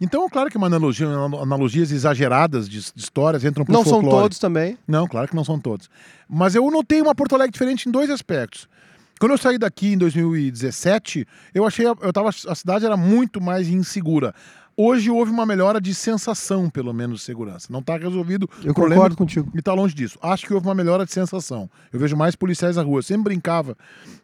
Então, claro que uma analogia, analogias exageradas de, de histórias entram pro
Não são
folclore.
todos também.
Não, claro que não são todos. Mas eu notei uma Porto Alegre diferente em dois aspectos. Quando eu saí daqui em 2017, eu achei eu tava, a cidade era muito mais insegura. Hoje houve uma melhora de sensação, pelo menos, de segurança. Não está resolvido
Eu
o problema
concordo contigo.
e está longe disso. Acho que houve uma melhora de sensação. Eu vejo mais policiais na rua. Eu sempre brincava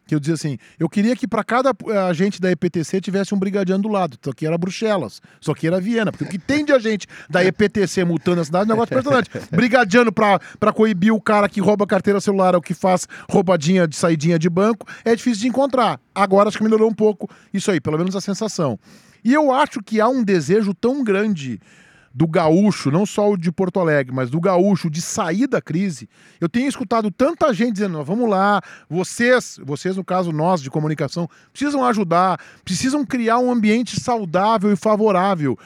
que eu dizia assim: eu queria que para cada eh, agente da EPTC tivesse um brigadiano do lado. Só que era Bruxelas, só que era Viena. Porque o que tem de agente da EPTC multando a cidade é um negócio impressionante. Brigadiano para coibir o cara que rouba carteira celular ou que faz roubadinha de saidinha de banco é difícil de encontrar. Agora acho que melhorou um pouco isso aí, pelo menos a sensação. E eu acho que há um desejo tão grande do gaúcho, não só o de Porto Alegre, mas do gaúcho de sair da crise. Eu tenho escutado tanta gente dizendo: "Não, vamos lá, vocês, vocês no caso nós de comunicação, precisam ajudar, precisam criar um ambiente saudável e favorável.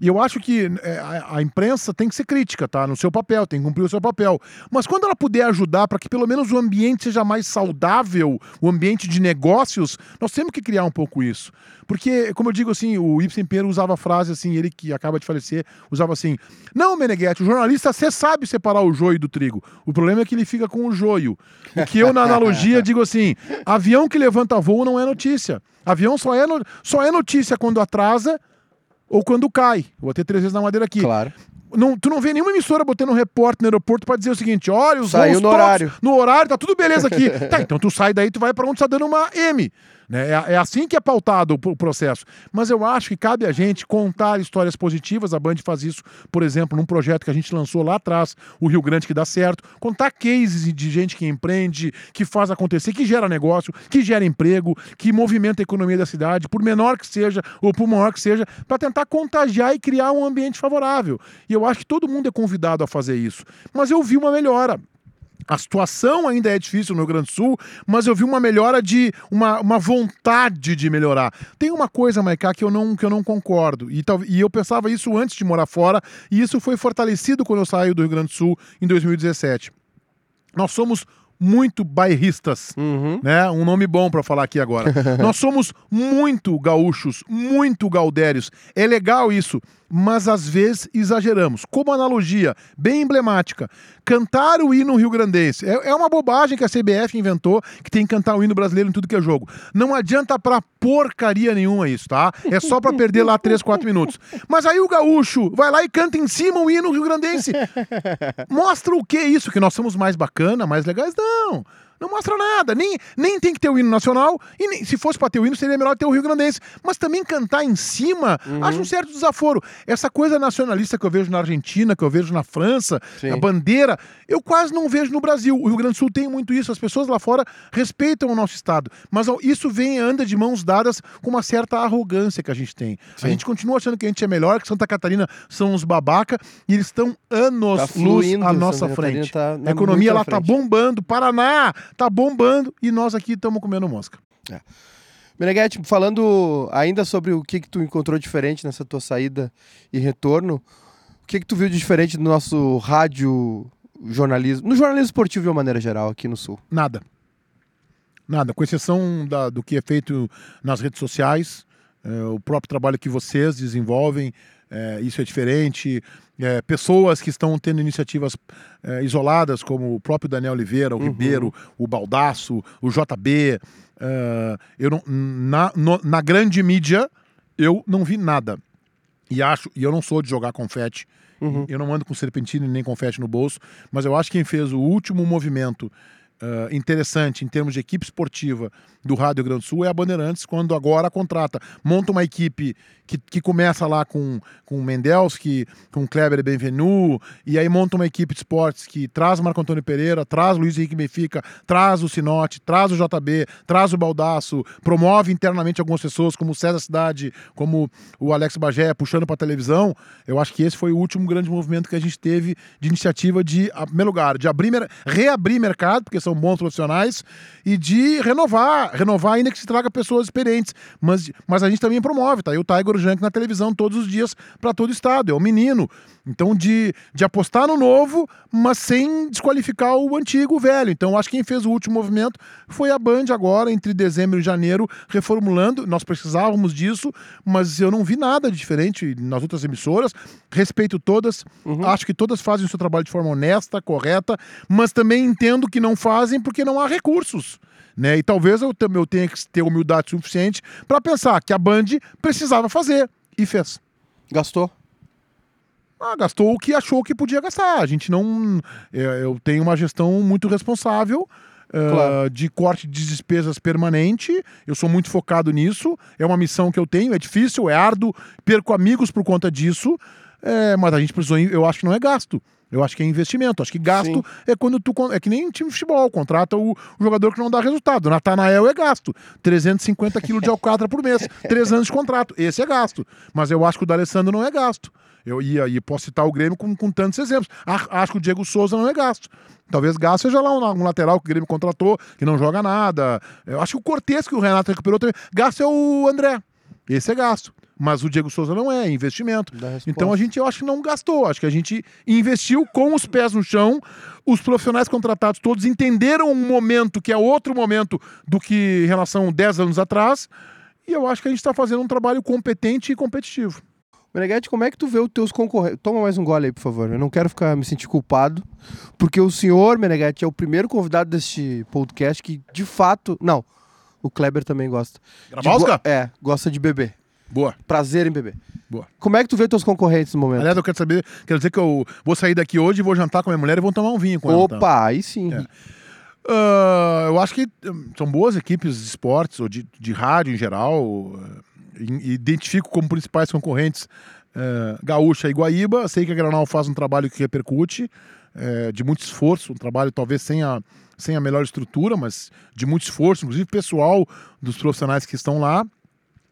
E eu acho que é, a, a imprensa tem que ser crítica, tá? No seu papel, tem que cumprir o seu papel. Mas quando ela puder ajudar para que pelo menos o ambiente seja mais saudável, o ambiente de negócios, nós temos que criar um pouco isso. Porque, como eu digo assim, o Ibsen Pinheiro usava a frase assim, ele que acaba de falecer, usava assim: Não, Meneghetti, o jornalista você sabe separar o joio do trigo. O problema é que ele fica com o joio. O que eu, na analogia, digo assim: avião que levanta voo não é notícia. Avião só é, no- só é notícia quando atrasa ou quando cai. Vou ter três vezes na madeira aqui.
Claro.
Não, tu não vê nenhuma emissora botando um repórter no aeroporto pra dizer o seguinte: olha, os
Saiu
voos
no
todos
horário.
No horário, tá tudo beleza aqui. tá, então tu sai daí, tu vai pra onde tá dando uma M. Né? É, é assim que é pautado o, processo. Mas eu acho que cabe a gente contar histórias positivas. A Band faz isso, por exemplo, num projeto que a gente lançou lá atrás, o Rio Grande que dá certo. Contar cases de gente que empreende, que faz acontecer, que gera negócio, que gera emprego, que movimenta a economia da cidade, por menor que seja ou por maior que seja, para tentar contagiar e criar um ambiente favorável. E eu acho que todo mundo é convidado a fazer isso. Mas eu vi uma melhora. A situação ainda é difícil no Rio Grande do Sul, mas eu vi uma melhora de uma, uma vontade de melhorar. Tem uma coisa, Maiká, que eu não, que eu não concordo. E, e eu pensava isso antes de morar fora, e isso foi fortalecido quando eu saí do Rio Grande do Sul em 2017. Nós somos muito bairristas.
Uhum.
Né? Um nome bom para falar aqui agora. Nós somos muito gaúchos, muito gaudérios. É legal isso, mas às vezes exageramos. Como analogia bem emblemática, cantar o hino rio-grandense. É, é uma bobagem que a CBF inventou, que tem que cantar o hino brasileiro em tudo que é jogo. Não adianta pra porcaria nenhuma isso, tá? É só pra perder lá 3, 4 minutos. Mas aí o gaúcho vai lá e canta em cima o hino rio-grandense. Mostra o que isso? Que nós somos mais bacana, mais legais? Não. Não mostra nada. Nem, nem tem que ter o hino nacional. E nem, se fosse para ter o hino, seria melhor ter o Rio Grandense. Mas também cantar em cima,
Uhum.
acho um certo desaforo. Essa coisa nacionalista que eu vejo na Argentina, que eu vejo na França,
Sim.
a bandeira, eu quase não vejo no Brasil. O Rio Grande do Sul tem muito isso. As pessoas lá fora respeitam o nosso estado. Mas isso vem, anda de mãos dadas com uma certa arrogância que a gente tem.
Sim.
A gente continua achando que a gente é melhor, que Santa Catarina são uns babaca, e eles estão anos
Tá
luz
fluindo,
à nossa frente.
tá-
a economia lá tá
frente.
bombando, Paraná tá bombando e nós aqui estamos comendo mosca.
Meneghetti, falando ainda sobre o que, que tu encontrou diferente nessa tua saída e retorno, o que, que tu viu de diferente do nosso rádio jornalismo, no jornalismo esportivo de uma maneira geral aqui no Sul?
Nada. Nada, com exceção da- do que é feito nas redes sociais, é, o próprio trabalho que vocês desenvolvem, é, isso é diferente. É, pessoas que estão tendo iniciativas é, isoladas, como o próprio Daniel Oliveira, o
Uhum.
Ribeiro, o Baldaço, o JB. é, eu não, na, no- na grande mídia, eu não vi nada. E acho, e eu não sou de jogar confete,
Uhum.
eu não ando com serpentina e nem confete no bolso, mas eu acho que quem fez o último movimento ah, interessante em termos de equipe esportiva do Rádio Grande do Sul é a Bandeirantes, quando agora contrata, monta uma equipe que, que começa lá com, com o Mendelski, com o Kleber Benvenu, e aí monta uma equipe de esportes que traz o Marco Antônio Pereira, traz o Luiz Henrique Benfica, traz o Sinote, traz o JB, traz o Baldaço, promove internamente algumas pessoas, como o César Cidade, como o Alex Bagé, puxando para televisão. Eu acho que esse foi o último grande movimento que a gente teve de iniciativa de, em primeiro lugar, de abrir, reabrir mercado, porque são bons profissionais, e de renovar, renovar ainda que se traga pessoas experientes. Mas, mas a gente também promove, tá? E o Tiger Junk na televisão todos os dias para todo o estado, é o menino. Então, de, de apostar no novo, mas sem desqualificar o antigo, o velho. Então, acho que quem fez o último movimento foi a Band agora, entre dezembro e janeiro, reformulando. Nós precisávamos disso, mas eu não vi nada de diferente nas outras emissoras. Respeito todas, acho que todas fazem o seu trabalho de forma honesta, correta, mas também entendo que não fazem porque não há recursos. Né? E talvez eu, eu tenha que ter humildade suficiente para pensar que a Band precisava fazer e fez.
Gastou?
Ah, gastou o que achou que podia gastar. A gente não. é, Eu tenho uma gestão muito responsável. eh,
Claro.
de corte de despesas permanente, eu sou muito focado nisso. É uma missão que eu tenho, é difícil, é árduo, perco amigos por conta disso, eh, mas a gente precisou. Eu acho que não é gasto. Eu acho que é investimento. Acho que gasto
Sim.
é quando tu. É que nem um time de futebol, contrata o, o jogador que não dá resultado. Natanael é gasto. 350 quilos de alcatra por mês. Três anos de contrato. Esse é gasto. Mas eu acho que o D'Alessandro não é gasto. Eu ia e posso citar o Grêmio com, com tantos exemplos. A- Acho que o Diego Souza não é gasto. Talvez gasto seja lá um, um lateral que o Grêmio contratou, que não joga nada. Eu acho que o Cortez, que o Renato recuperou também. Gasto é o André. Esse é gasto. Mas o Diego Souza não é, é investimento. Então a gente, eu acho que não gastou. Acho que a gente investiu com os pés no chão. Os profissionais contratados todos entenderam um momento que é outro momento do que em relação a 10 anos atrás. E eu acho que a gente está fazendo um trabalho competente e competitivo.
Meneghetti, como é que tu vê os teus concorrentes? Toma mais um gole aí, por favor. Eu não quero ficar me sentir culpado, porque o senhor, Meneghetti, é o primeiro convidado deste podcast que, de fato... Não, o Kleber também gosta.
Grabowska?
go- É, gosta de beber.
Boa,
Prazer em beber.
boa.
Como é que tu vê teus concorrentes no momento?
Aliás, eu quero saber, quero dizer que eu vou sair daqui hoje, vou jantar com a minha mulher e vou tomar um vinho com ela. tá?
Opa, aí sim.
É. Ah, eu acho que hum, são boas equipes de esportes ou de, de rádio em geral. ah, e- identifico como principais concorrentes ah, Gaúcha e Guaíba. Sei que a Granal faz um trabalho que repercute, eh, de muito esforço, um trabalho talvez sem a, sem a melhor estrutura, mas de muito esforço, inclusive pessoal dos profissionais que estão lá.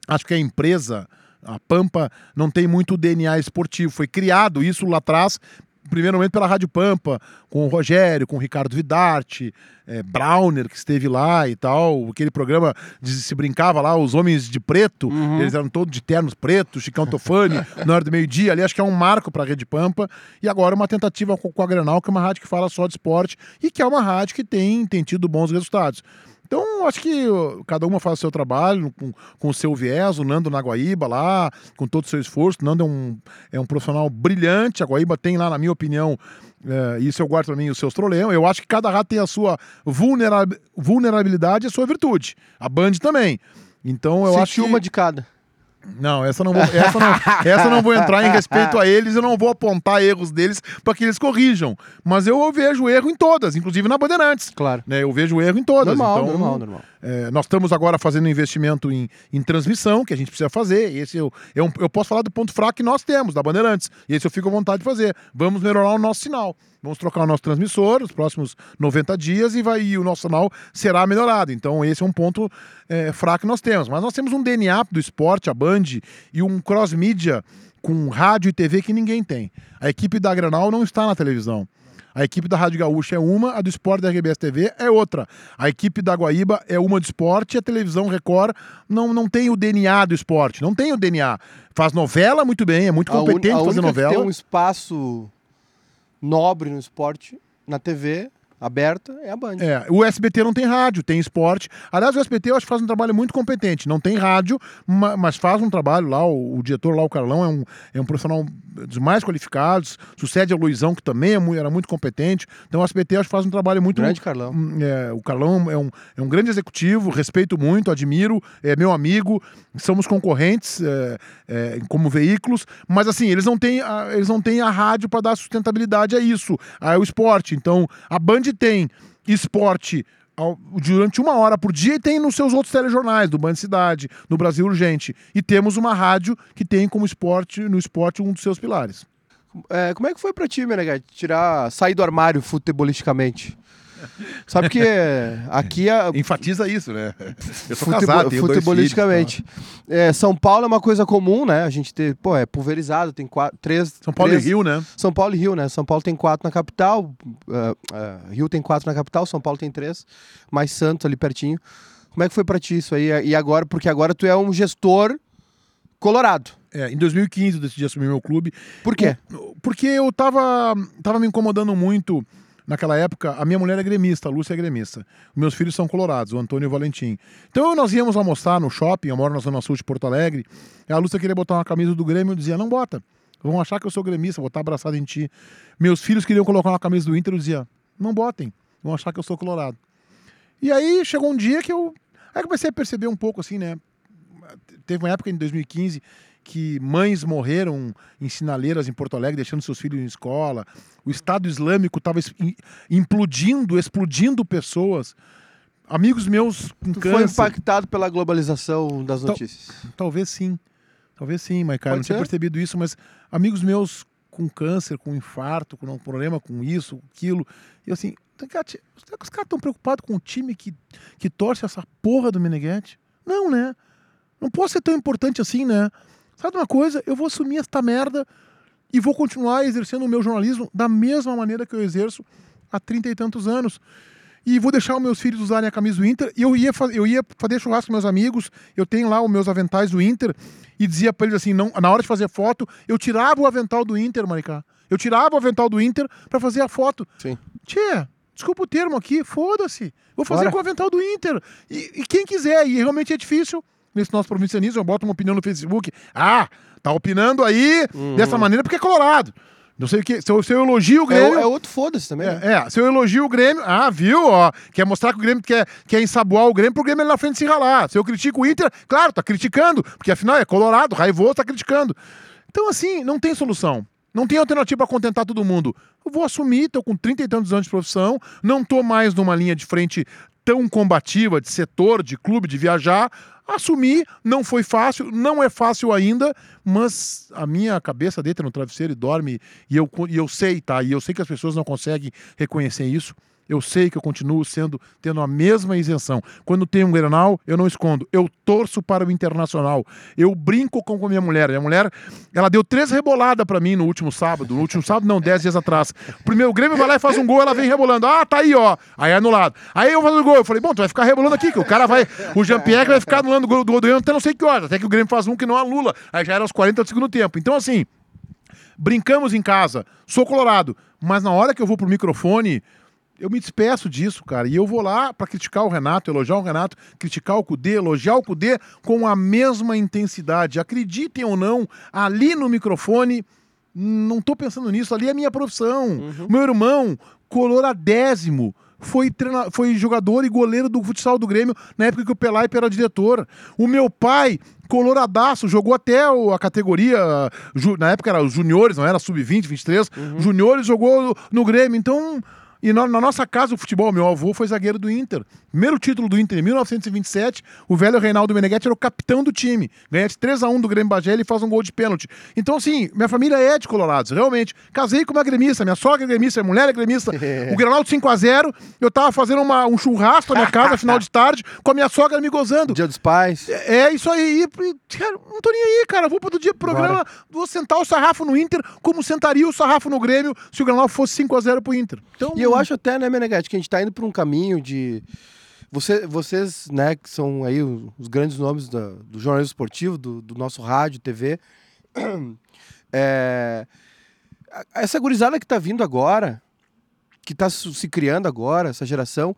Acho que a empresa, a Pampa, não tem muito DNA esportivo. Foi criado isso lá atrás primeiro momento pela Rádio Pampa, com o Rogério, com o Ricardo Vidarte, é, Browner, que esteve lá e tal. Aquele programa de, se brincava lá, os homens de preto,
Uhum.
eles eram todos de ternos pretos, Chicão Tofani, na hora do meio-dia. Ali acho que é um marco para a Rede Pampa. E agora uma tentativa com, com a Granal, que é uma rádio que fala só de esporte e que é uma rádio que tem, tem tido bons resultados. Então, acho que cada uma faz o seu trabalho com, com o seu viés, o Nando na Guaíba lá, com todo o seu esforço. O Nando é um, é um profissional brilhante. A Guaíba tem lá, na minha opinião, é, isso eu guardo para mim, os seus problemas. Eu acho que cada rádio tem a sua vulnerab- vulnerabilidade e a sua virtude. A Band também. Então, eu
Senti
acho que...
uma de cada.
Não, essa não vou, essa não, essa não vou entrar em respeito a eles, eu não vou apontar erros deles para que eles corrijam. Mas eu vejo erro em todas, inclusive na Bandeirantes.
Claro.
Né, eu vejo erro em todas.
Normal,
então,
normal, normal.
É, nós estamos agora fazendo investimento em, em transmissão, que a gente precisa fazer. Esse eu, é um- eu posso falar do ponto fraco que nós temos, da Bandeirantes. E esse eu fico à vontade de fazer. Vamos melhorar o nosso sinal. Vamos trocar o nosso transmissor nos próximos 90 dias e, vai, e o nosso sinal será melhorado. Então, esse é um ponto é, fraco que nós temos. Mas nós temos um DNA do esporte, a Band, e um cross-mídia com rádio e TV que ninguém tem. A equipe da Granal não está na televisão. A equipe da Rádio Gaúcha é uma, a do esporte da RBS TV é outra. A equipe da Guaíba é uma do esporte e a televisão Record não, não tem o DNA do esporte. Não tem o DNA. Faz novela muito bem, é muito
A un-
competente
a
fazer
única que
novela.
tem um espaço nobre no esporte, na TV aberta, é a Band.
É, o SBT não tem rádio, tem esporte. Aliás, o SBT eu acho que faz um trabalho muito competente. Não tem rádio, ma- mas faz um trabalho lá. O, o diretor lá, o Carlão, é um, é um profissional dos mais qualificados. Sucede ao Luizão, que também é mu- era muito competente. Então o SBT eu acho que faz um trabalho muito.
Grande Carlão.
Hum, é, o Carlão é um, é um grande executivo, respeito muito, admiro, é meu amigo, somos concorrentes é, é, como veículos, mas assim, eles não têm a, eles não têm a rádio para dar sustentabilidade a isso, ao esporte. Então, a Band tem esporte ao- durante uma hora por dia e tem nos seus outros telejornais, do Band Cidade, no Brasil Urgente. E temos uma rádio que tem como esporte, no esporte, um dos seus pilares.
É, como é que foi pra ti, Meneghete, tirar, sair do armário futebolisticamente? Sabe que aqui a,
Enfatiza isso, né? Eu sou
futebol-
casado, tenho dois
futebolisticamente. É, São Paulo é uma coisa comum, né? A gente ter, pô, é pulverizado, tem quatro, três.
filhos. São Paulo
três,
e Rio, né?
São Paulo e Rio, né? São Paulo tem quatro na capital, é, é, Rio tem quatro na capital, São Paulo tem três, mais Santos ali pertinho. Como é que foi pra ti isso aí? E agora, porque agora tu é um gestor colorado.
É, em 2015 eu decidi assumir meu clube.
Por quê?
Porque eu tava, tava me incomodando muito naquela época. A minha mulher é gremista, a Lúcia é gremista. Meus filhos são colorados, o Antônio e o Valentim. Então nós íamos almoçar no shopping, eu moro na Zona Sul de Porto Alegre. E a Lúcia queria botar uma camisa do Grêmio, eu dizia, não bota. Vão achar que eu sou gremista, vou estar abraçado em ti. Meus filhos queriam colocar uma camisa do Inter, eu dizia, não botem, vão achar que eu sou colorado. E aí chegou um dia que eu. Aí comecei a perceber um pouco assim, né? Teve uma época em 2015 que mães morreram em sinaleiras em Porto Alegre, deixando seus filhos em escola. O Estado Islâmico estava implodindo, explodindo pessoas. Amigos meus com
Tu foi
câncer.
impactado pela globalização das notícias.
Talvez sim. Talvez sim, mas cara,
Pode
não tinha percebido isso, mas amigos meus com câncer, com infarto, com um problema com isso, aquilo. E eu assim, os caras estão preocupados com o time que, que torce essa porra do Meneghetti? Não, né? Não posso ser tão importante assim, né? Sabe uma coisa? Eu vou assumir esta merda e vou continuar exercendo o meu jornalismo da mesma maneira que eu exerço há trinta e tantos anos. E vou deixar os meus filhos usarem a camisa do Inter. E eu ia, eu ia fazer churrasco com meus amigos. Eu tenho lá os meus aventais do Inter. E dizia pra eles assim: não, na hora de fazer foto, eu tirava o avental do Inter, Maricá. Eu tirava o avental do Inter pra fazer a foto.
Sim.
Tia, desculpa o termo aqui, foda-se. Vou fazer
Bora.
com o avental do Inter. E, e quem quiser, e realmente é difícil. Nesse nosso provincianismo, eu boto uma opinião no Facebook. Ah, tá opinando aí dessa maneira porque é colorado. Não sei o que. Se eu, se eu elogio o
É,
Grêmio.
é outro foda-se também. né?
É, é, se eu elogio o Grêmio, ah, viu? Ó, quer mostrar que o Grêmio quer, quer ensaboar o Grêmio pro Grêmio ali na frente se ralar. Se eu critico o Inter, claro, tá criticando, porque afinal é colorado, raivoso, tá criticando. Então, assim, não tem solução. Não tem alternativa para contentar todo mundo. Eu vou assumir, tô com 30 e tantos anos de profissão, não tô mais numa linha de frente tão combativa, de setor, de clube, de viajar. Assumi, não foi fácil, não é fácil ainda, mas a minha cabeça deita no travesseiro e dorme, e eu, e eu sei, tá? E eu sei que as pessoas não conseguem reconhecer isso. Eu sei que eu continuo sendo tendo a mesma isenção. Quando tem um Grenal, eu não escondo. Eu torço para o Internacional. Eu brinco com a minha mulher. Minha mulher, ela deu três reboladas para mim no último sábado. No último sábado, não, dez dias atrás. Primeiro o Grêmio vai lá e faz um gol, ela vem rebolando. Ah, tá aí, ó. Aí é anulado. Aí eu faço o gol. Eu falei, bom, tu vai ficar rebolando aqui, que o cara vai. O Jean-Pierre vai ficar anulando o gol do Grêmio até não sei que hora. Até que o Grêmio faz um que não anula. Aí já era aos 40 do segundo tempo. Então, assim, brincamos em casa. Sou colorado. Mas na hora que eu vou pro microfone, eu me despeço disso, cara. E eu vou lá para criticar o Renato, elogiar o Renato, criticar o Cudê, elogiar o Cudê com a mesma intensidade. Acreditem ou não, ali no microfone, não tô pensando nisso, ali é minha profissão. Uhum. Meu irmão, coloradésimo, foi, treina... foi jogador e goleiro do futsal do Grêmio na época que o Pelaipe era diretor. O meu pai, coloradaço, jogou até a categoria, na época era os juniores, não era sub-20, 23, uhum. juniores jogou no Grêmio. Então, e na, na, nossa casa, o futebol, meu avô foi zagueiro do Inter. Primeiro título do Inter em 1927, o velho Reinaldo Meneghetti era o capitão do time. Ganha de 3x1 do Grêmio Bagé e faz um gol de pênalti. Então, assim, minha família é de Colorados, realmente. Casei com uma gremista, minha sogra é gremista, minha mulher é gremista. o Granal 5x0, eu tava fazendo uma, um churrasco na minha casa, final de tarde, com a minha sogra me gozando.
Dia dos pais.
É, é isso aí. E, cara, não tô nem aí, cara. Vou pro dia pro programa, Bora. vou sentar o sarrafo no Inter como sentaria o sarrafo no Grêmio se o Granal fosse 5x0 pro Inter.
Então, e eu acho até, né, Meneghetti, que a gente tá indo por um caminho de. Você, vocês, né, que são aí os grandes nomes da, do jornalismo esportivo, do, do nosso rádio, TV. É, essa gurizada que tá vindo agora, que tá se criando agora, essa geração,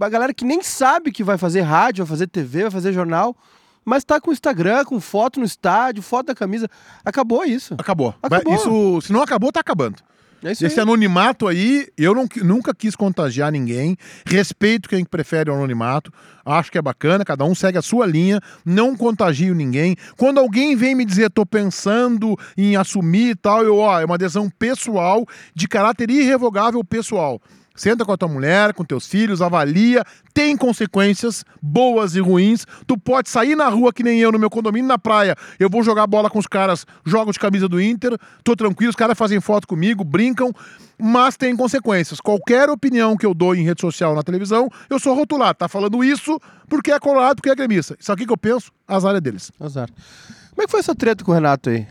a galera que nem sabe que vai fazer rádio, vai fazer TV, vai fazer jornal, mas tá com Instagram, com foto no estádio, foto da camisa. Acabou isso.
Acabou. acabou. Isso, se não acabou, tá acabando. É Esse anonimato aí, eu não, nunca quis contagiar ninguém. Respeito quem prefere o anonimato. Acho que é bacana, cada um segue a sua linha. Não contagio ninguém. Quando alguém vem me dizer, tô pensando em assumir e tal, eu, ó, é uma adesão pessoal, de caráter irrevogável pessoal. Senta com a tua mulher, com teus filhos, avalia, tem consequências boas e ruins. Tu pode sair na rua que nem eu no meu condomínio na praia. Eu vou jogar bola com os caras, jogo de camisa do Inter, tô tranquilo, os caras fazem foto comigo, brincam, mas tem consequências. Qualquer opinião que eu dou em rede social, na televisão, eu sou rotulado. Tá falando isso porque é colorado, porque é gremista. Isso aqui que eu penso, azar é deles.
Azar. Como é que foi essa treta com o Renato aí?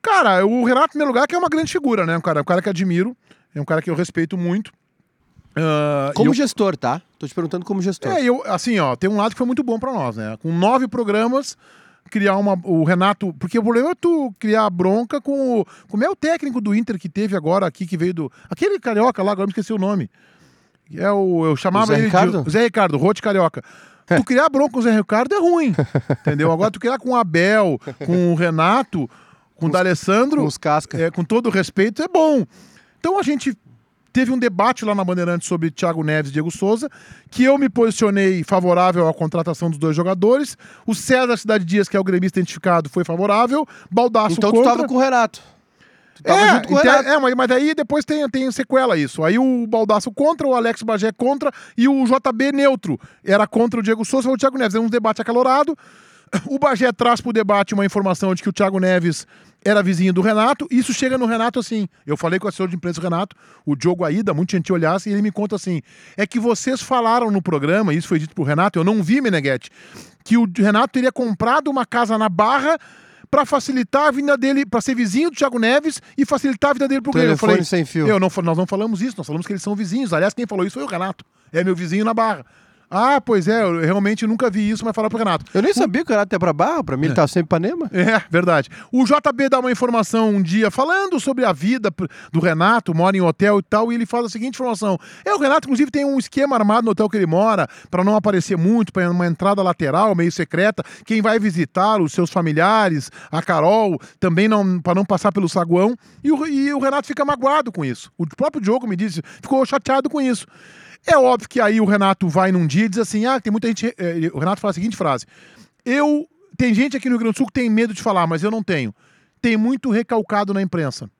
Cara, o Renato, em primeiro lugar, que é uma grande figura, né? Um cara, um cara que admiro, é um cara que eu respeito muito.
Uh, como eu... gestor, tá? Tô te perguntando como gestor.
É, eu, assim, ó, tem um lado que foi muito bom para nós, né? Com nove programas, criar uma. O Renato. Porque o problema é tu criar bronca com o. Como é o técnico do Inter que teve agora aqui, que veio do. Aquele carioca lá, agora me esqueci o nome. É o. Eu chamava
Zé
ele
Ricardo?
de. Zé Ricardo, Rote Carioca. É. Tu criar bronca com o Zé Ricardo é ruim. entendeu? Agora tu criar com o Abel, com o Renato, com, com o D'Alessandro.
Com os cascas.
É, com todo o respeito, é bom. Então a gente Teve um debate lá na Bandeirantes sobre Thiago Neves e Diego Souza, que eu me posicionei favorável à contratação dos dois jogadores. O César Cidade Dias, que é o gremista identificado, foi favorável. Baldaço
então
contra.
Então tu tava com o Renato.
É, com Renato. é, mas, mas daí depois tem, tem sequela isso. Aí o Baldaço contra, o Alex Bagé contra e o JB neutro. Era contra o Diego Souza e o Thiago Neves. É um debate acalorado. O Bagé traz para o debate uma informação de que o Thiago Neves era vizinho do Renato. Isso chega no Renato assim. Eu falei com o assessor de imprensa do Renato, o Diogo Aida, muito gentil olhasse, e ele me conta assim: é que vocês falaram no programa, isso foi dito pro Renato, eu não vi, Meneghetti, que o Renato teria comprado uma casa na Barra para facilitar a vinda dele, para ser vizinho do Thiago Neves e facilitar a vida dele pro Grêmio.
Eu falei, sem fio.
Eu não, nós não falamos isso, nós falamos que eles são vizinhos. Aliás, quem falou isso foi o Renato. É meu vizinho na Barra. Ah, pois é, eu realmente nunca vi isso, mas falar pro Renato.
Eu nem o... sabia que o Renato ia pra Barra, pra mim é. ele tava sempre em Panema.
É, verdade. O JB dá uma informação um dia falando sobre a vida do Renato, mora em hotel e tal, e ele faz a seguinte informação. É, o Renato, inclusive, tem um esquema armado no hotel que ele mora, para não aparecer muito, para uma entrada lateral, meio secreta. Quem vai visitar os seus familiares, a Carol, também não para não passar pelo saguão. E o, e o Renato fica magoado com isso. O próprio Diogo me disse, ficou chateado com isso. É óbvio que aí o Renato vai num dia e diz assim: ah, tem muita gente. Eh, o Renato fala a seguinte frase: Eu. Tem gente aqui no Rio Grande do Sul que tem medo de falar, mas eu não tenho. Tem muito recalcado na imprensa.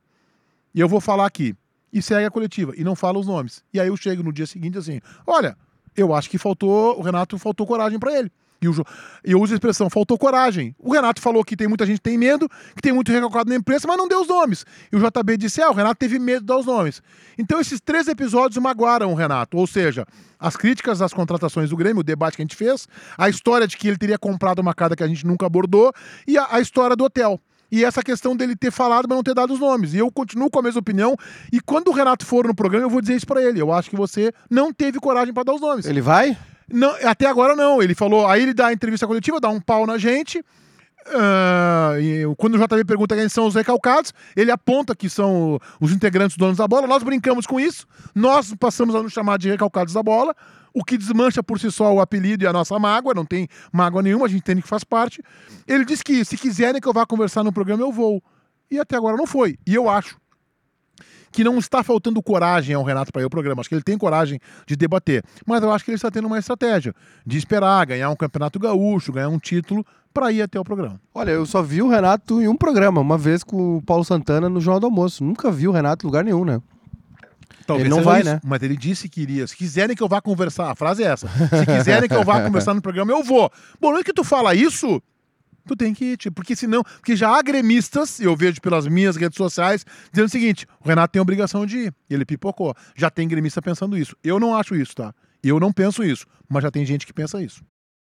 E eu vou falar aqui. E segue a coletiva. E não fala os nomes. E aí eu chego no dia seguinte assim: olha, eu acho que faltou. O Renato faltou coragem para ele. E o, eu uso a expressão, faltou coragem. O Renato falou que tem muita gente que tem medo, que tem muito recalcado na imprensa, mas não deu os nomes. E o JB disse, é, o Renato teve medo de dar os nomes. Então esses três episódios magoaram o Renato. Ou seja, as críticas às contratações do Grêmio, o debate que a gente fez, a história de que ele teria comprado uma casa que a gente nunca abordou e a, a história do hotel e essa questão dele ter falado, mas não ter dado os nomes. E eu continuo com a mesma opinião. E quando o Renato for no programa, eu vou dizer isso para ele. Eu acho que você não teve coragem para dar os nomes.
Ele vai?
Não, até agora não. Ele falou, aí ele dá a entrevista coletiva, dá um pau na gente. Uh, quando o JB pergunta quem são os recalcados, ele aponta que são os integrantes donos da bola. Nós brincamos com isso. Nós passamos a nos chamar de recalcados da bola o que desmancha por si só o apelido e a nossa mágoa, não tem mágoa nenhuma, a gente entende que faz parte. Ele disse que se quiserem que eu vá conversar no programa, eu vou. E até agora não foi. E eu acho que não está faltando coragem ao Renato para ir ao programa. Acho que ele tem coragem de debater. Mas eu acho que ele está tendo uma estratégia de esperar ganhar um campeonato gaúcho, ganhar um título para ir até o programa.
Olha, eu só vi o Renato em um programa, uma vez com o Paulo Santana no Jornal do Almoço. Nunca vi o Renato em lugar nenhum, né?
Talvez ele não vai, isso, né? Mas ele disse que iria. Se quiserem que eu vá conversar, a frase é essa. Se quiserem que eu vá conversar no programa, eu vou. Bom, não é que tu fala isso, tu tem que ir, tipo, porque senão, porque já há gremistas, eu vejo pelas minhas redes sociais, dizendo o seguinte: o Renato tem a obrigação de ir. Ele pipocou. Já tem gremista pensando isso. Eu não acho isso, tá? Eu não penso isso, mas já tem gente que pensa isso.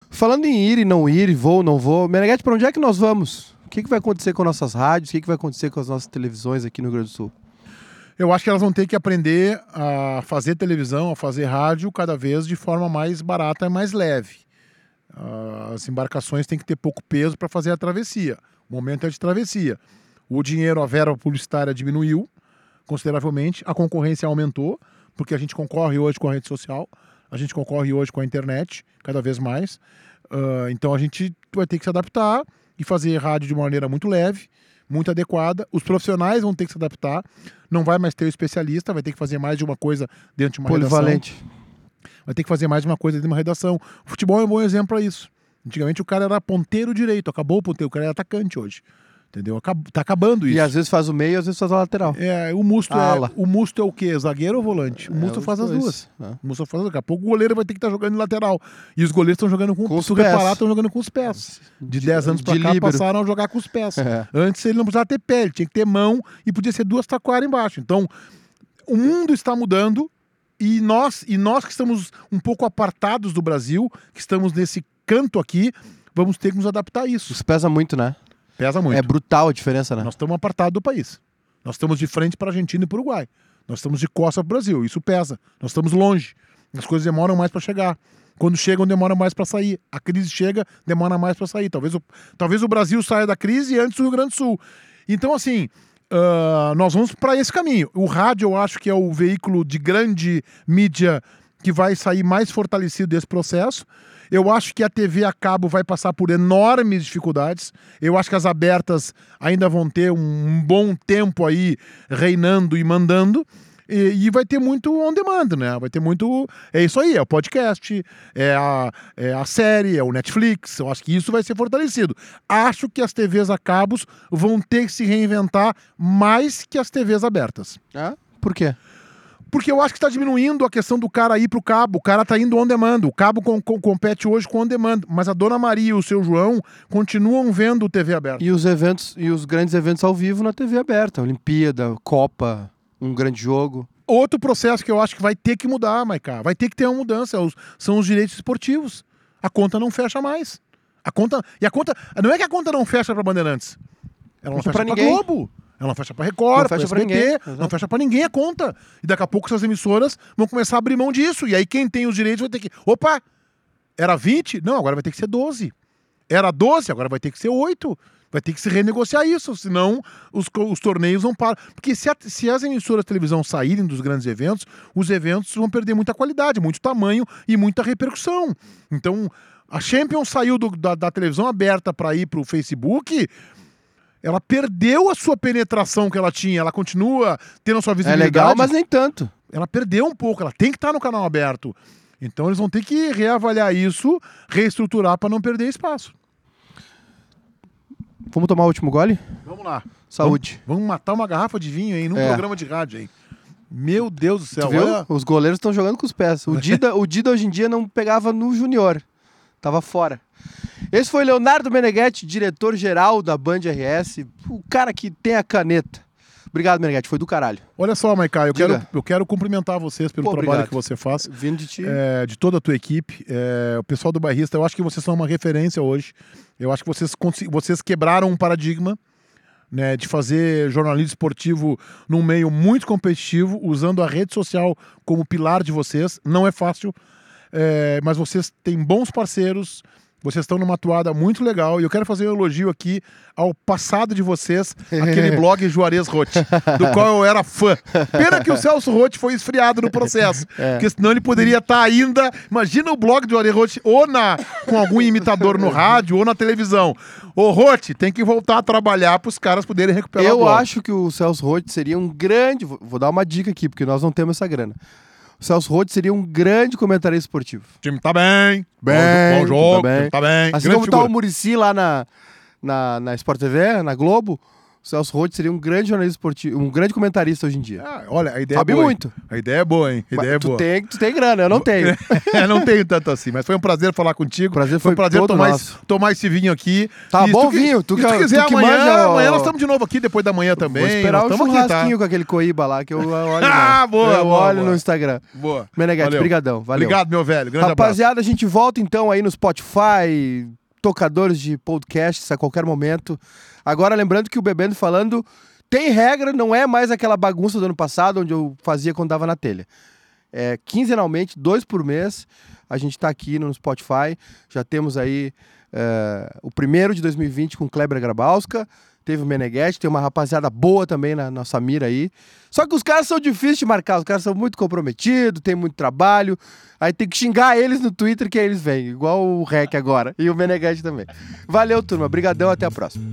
Falando em ir e não ir, vou, não vou, Meneghete, para onde é que nós vamos? O que, que vai acontecer com nossas rádios? O que, que vai acontecer com as nossas televisões aqui no Rio Grande do Sul?
Eu acho que elas vão ter que aprender a fazer televisão, a fazer rádio cada vez de forma mais barata e mais leve. As embarcações têm que ter pouco peso para fazer a travessia. O momento é de travessia. O dinheiro, a verba publicitária diminuiu consideravelmente, a concorrência aumentou, porque a gente concorre hoje com a rede social, a gente concorre hoje com a internet, cada vez mais. Uh, então a gente vai ter que se adaptar e fazer rádio de uma maneira muito leve muito adequada. Os profissionais vão ter que se adaptar. Não vai mais ter o especialista, vai ter que fazer mais de uma coisa dentro de uma
Polivalente.
redação. Vai ter que fazer mais uma coisa de uma redação. O futebol é um bom exemplo para isso. Antigamente o cara era ponteiro direito, acabou o ponteiro, o cara é atacante hoje. Entendeu? Tá acabando isso.
E às vezes faz o meio, e às vezes faz a lateral.
É, o Musto é, ala. o Musto é o quê? Zagueiro ou volante? O é, Musto faz as duas. É. O Musto faz daqui a pouco o goleiro vai ter que estar tá jogando em lateral. E os goleiros estão jogando com, com os pés. estão jogando com os pés. De 10 anos para cá líbero. passaram a jogar com os pés. É. Antes ele não precisava ter pé, ele tinha que ter mão e podia ser duas taquaras embaixo. Então, o mundo está mudando e nós e nós que estamos um pouco apartados do Brasil, que estamos nesse canto aqui, vamos ter que nos adaptar a isso.
Isso pesa muito, né?
Pesa muito.
É brutal a diferença, né?
Nós estamos apartados do país. Nós estamos de frente para a Argentina e para o Uruguai. Nós estamos de costa para o Brasil. Isso pesa. Nós estamos longe. As coisas demoram mais para chegar. Quando chegam, demora mais para sair. A crise chega, demora mais para sair. Talvez o, talvez o Brasil saia da crise antes do Rio Grande do Sul. Então, assim, uh, nós vamos para esse caminho. O rádio, eu acho que é o veículo de grande mídia que vai sair mais fortalecido desse processo. Eu acho que a TV a cabo vai passar por enormes dificuldades. Eu acho que as abertas ainda vão ter um bom tempo aí reinando e mandando. E, e, vai ter muito on demand, né? Vai ter muito. É isso aí, é o podcast, é a, é a série, é o Netflix. Eu acho que isso vai ser fortalecido. Acho que as TVs a cabos vão ter que se reinventar mais que as TVs abertas.
Ah, por quê?
Porque eu acho que está diminuindo a questão do cara ir para o cabo. O cara está indo on demand. O cabo com, com, compete hoje com on demand. Mas a Dona Maria e o seu João continuam vendo TV aberta.
E os eventos e os grandes eventos ao vivo na TV aberta. Olimpíada, Copa, um grande jogo.
Outro processo que eu acho que vai ter que mudar, Maiká. Vai ter que ter uma mudança. São os direitos esportivos. A conta não fecha mais. A conta. E a conta. Não é que a conta não fecha para Bandeirantes. Ela não, não fecha para Globo. Ela não fecha para Record, para ninguém, não fecha para ninguém a conta. E daqui a pouco essas emissoras vão começar a abrir mão disso. E aí quem tem os direitos vai ter que, opa, era 20? Não, agora vai ter que ser 12. Era 12, agora vai ter que ser 8. Vai ter que se renegociar isso, senão os, os torneios não param. Porque se, a, se as emissoras de televisão saírem dos grandes eventos, os eventos vão perder muita qualidade, muito tamanho e muita repercussão. Então, a Champions saiu do, da, da televisão aberta para ir para o Facebook ela perdeu a sua penetração que ela tinha, ela continua tendo a sua visibilidade.
É legal, mas nem tanto.
Ela perdeu um pouco, ela tem que estar no canal aberto. Então eles vão ter que reavaliar isso, reestruturar para não perder espaço.
Vamos tomar o último gole?
Vamos lá.
Saúde.
Vamos, vamos matar uma garrafa de vinho aí num é. programa de rádio aí. Meu Deus do céu.
Olha... Os goleiros estão jogando com os pés. O Dida, o Dida hoje em dia não pegava no junior. Tava fora. Esse foi Leonardo Meneghetti, diretor-geral da Band RS, o cara que tem a caneta. Obrigado, Meneghetti, foi do caralho.
Olha só, Maiká, eu
Diga.
quero, eu quero cumprimentar vocês pelo
Pô,
trabalho
obrigado.
que você faz.
Vindo de ti.
é, de toda a tua equipe, é, o pessoal do Bairrista, eu acho que vocês são uma referência hoje. Eu acho que vocês, vocês quebraram um paradigma né, de fazer jornalismo esportivo num meio muito competitivo, usando a rede social como pilar de vocês. Não é fácil, é, mas vocês têm bons parceiros. Vocês estão numa atuada muito legal e eu quero fazer um elogio aqui ao passado de vocês, aquele blog Juarez Rotti, do qual eu era fã. Pena que o Celso Rotti foi esfriado no processo, porque senão ele poderia estar ainda. Imagina o blog do Juarez Rotti ou na, com algum imitador no rádio ou na televisão. Ô Rotti, tem que voltar a trabalhar para os caras poderem recuperar o
Eu
blog.
acho que o Celso Roth seria um grande. Vou dar uma dica aqui, porque nós não temos essa grana. O Celso Roth seria um grande comentarista esportivo.
O time tá bem,
Bem,
bom, bom jogo,
tá bem.
o time tá bem.
Assim
grande
como tá
figura.
o Murici lá na, na, na Sport TV, na Globo, o Celso Roth seria um grande jornalista esportivo, um grande comentarista hoje em dia.
Ah, olha, a ideia
Sabe
é boa. hein?
muito.
A ideia é boa, hein? A
Mas
ideia é
tu,
boa.
tem, tu tem grana, eu não tenho.
Eu não tenho tanto assim, mas foi um prazer falar contigo.
Prazer
foi um prazer tomar,
nosso.
esse, tomar esse vinho aqui.
Tá
E
bom
tu
vinho, tu
se
que-
tu quiser
tu que
amanhã,
manja, ó.
amanhã nós estamos de novo aqui, depois da manhã também.
Vou esperar um
aqui,
churrasquinho
tá?
com aquele coíba lá que eu olho.
Ah,
né?
boa,
Eu
boa,
olho
boa.
no Instagram.
Boa.
Meneghete,
Valeu.
brigadão, valeu.
Obrigado, meu velho. Grande abraço.
Rapaziada, a gente volta então aí no Spotify, tocadores de podcasts a qualquer momento. Agora lembrando que o Bebendo Falando tem regra, não é mais aquela bagunça do ano passado, onde eu fazia quando dava na telha. É, quinzenalmente, dois por mês, a gente tá aqui no Spotify. Já temos aí é, o primeiro de 2020 com Kleber Grabowska. Teve o Meneghetti, tem uma rapaziada boa também na nossa mira aí. Só que os caras são difíceis de marcar, os caras são muito comprometidos, tem muito trabalho. Aí tem que xingar eles no Twitter que aí eles vêm, igual o Rec agora. E o Meneghetti também. Valeu, turma. Brigadão, até a próxima.